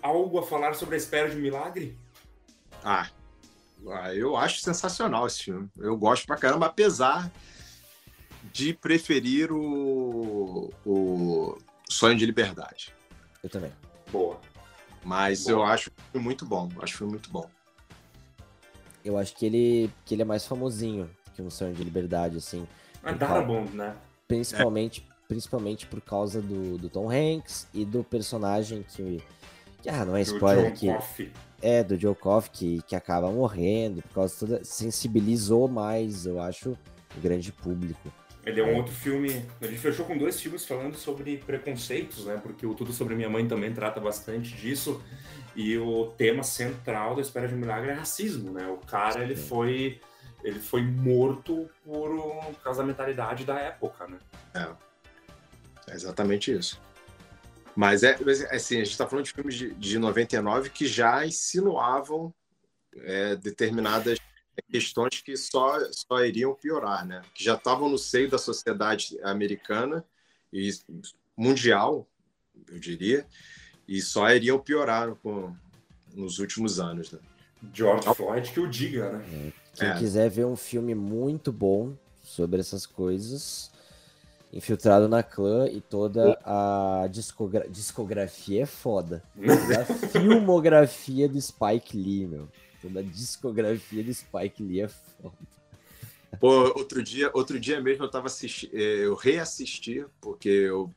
Algo a falar sobre a espera de um milagre? Ah, ah, eu acho sensacional esse filme. Eu gosto pra caramba, apesar de preferir o, o Sonho de Liberdade. eu também. Boa. Mas Boa. eu acho muito bom. Acho muito bom. Eu acho que ele, que ele é mais famosinho que um Sonho de Liberdade, assim. Mas Então, Dara Bond, né? Principalmente, principalmente por causa do, do Tom Hanks e do personagem que. que ah, não é spoiler aqui. É, do Joe Koff, que, que acaba morrendo, por causa toda. sensibilizou mais, eu acho, o grande público. Ele é um outro filme. A gente fechou com dois filmes falando sobre preconceitos, né? Porque o Tudo Sobre Minha Mãe também trata bastante disso. E o tema central da Espera de um Milagre é racismo, né? O cara, ele foi. Ele foi morto por, por causa da mentalidade da época, né? É exatamente isso. Mas é mas, assim, a gente está falando de filmes de, de 99 que já insinuavam é, determinadas questões que só, só iriam piorar, né? Que já estavam no seio da sociedade americana e mundial, eu diria, e só iriam piorar com, nos últimos anos, né? George Floyd que o diga, né? Quem É. quiser ver um filme muito bom sobre essas coisas, Infiltrado na Clã e toda a discogra- discografia é foda. A filmografia do Spike Lee, meu. Toda a discografia do Spike Lee é foda. Pô, outro dia, outro dia mesmo eu tava assistindo, eu reassisti, porque eu,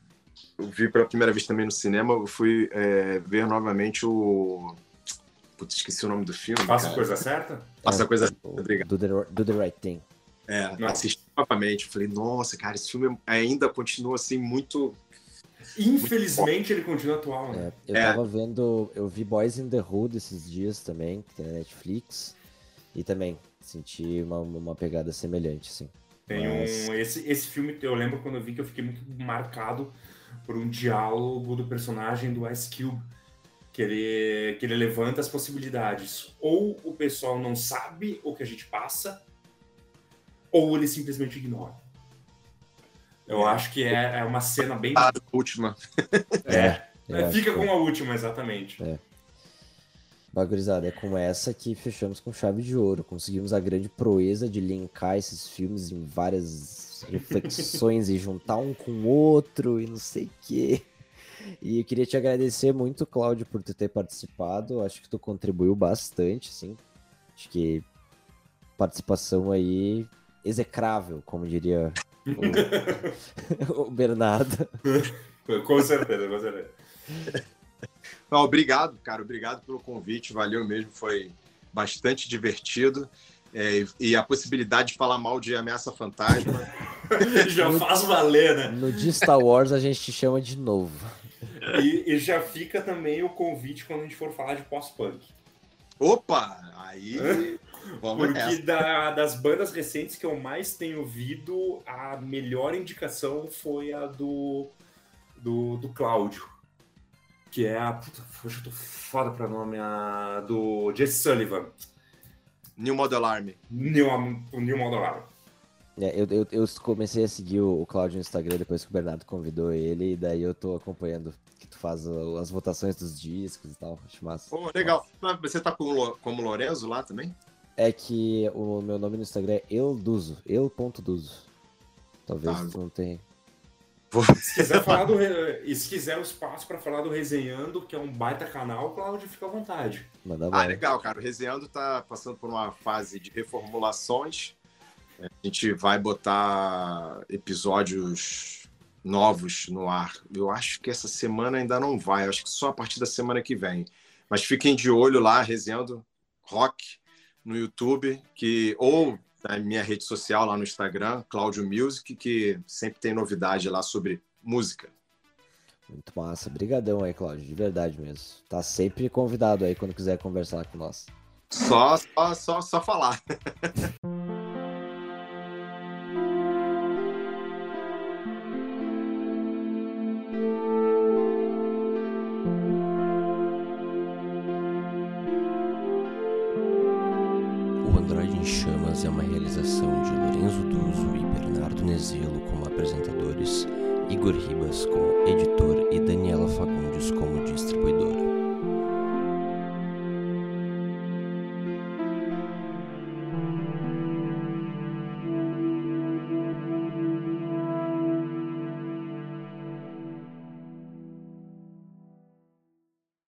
eu vi pela primeira vez também no cinema, eu fui é, ver novamente o. Putz, esqueci o nome do filme. Faça a coisa certa? Faça a coisa O- Obrigado. Do the, do the Right Thing. É, Não. assisti novamente. Falei, nossa, cara, esse filme ainda continua assim, muito. Infelizmente ele continua atual, né? É, eu É. tava vendo, eu vi Boys in the Hood esses dias também, que tem na Netflix, e também senti uma, uma pegada semelhante, assim. Tem Mas- um. Esse, esse filme eu lembro quando eu vi que eu fiquei muito marcado por um diálogo do personagem do Ice Cube. Que ele, que ele levanta as possibilidades. Ou o pessoal não sabe o que a gente passa, ou ele simplesmente ignora. Eu É. acho que é, é uma cena bem. A última. É, é, fica com a última, exatamente. Bagurizada, é com essa que fechamos com chave de ouro. Conseguimos a grande proeza de linkar esses filmes em várias reflexões e juntar um com o outro e não sei o quê. E eu queria te agradecer muito, Cláudio, por tu ter participado. Acho que tu contribuiu bastante, assim. Acho que participação aí execrável, como diria o, o Bernardo. Com certeza, com certeza. Não, obrigado, cara. Obrigado pelo convite. Valeu mesmo. Foi bastante divertido. É, e a possibilidade de falar mal de ameaça fantasma. Já faz valer, né? No de Star Wars a gente te chama de novo. E, e já fica também o convite quando a gente for falar de pós-punk. Opa! Aí. Vamos Porque da- das bandas recentes que eu mais tenho ouvido, a melhor indicação foi a do, do, do Cláudio. Que é a. Puta, hoje eu tô foda pra nome. A do Jesse Sullivan. New Model Army. New, o New Model Army. É, eu, eu, eu comecei a seguir o, o Claudio no Instagram depois que o Bernardo convidou ele, e daí eu tô acompanhando que tu faz o- as votações dos discos e tal. Acho massa. Pô, legal. Mas Você tá como, Lo- como Lorenzo lá também? É que o meu nome no Instagram é Elduzo, eu.duzo. Talvez Tá. não tenha. Se quiser falar do. E se quiser o espaço para falar do Resenhando, que é um baita canal, Cláudio, fica à vontade. Manda Ah, legal, cara. O Resenhando tá passando por uma fase de reformulações. A gente vai botar episódios novos no ar. Eu acho que essa semana ainda não vai. Eu acho que só a partir da semana que vem. Mas fiquem de olho lá, Resenhando Rock no YouTube, que ou na minha rede social lá no Instagram, Cláudio Music, que sempre tem novidade lá sobre música. Muito massa. Brigadão aí, Claudio, de verdade mesmo. Tá sempre convidado aí quando quiser conversar com nós. Só, só, só, só falar.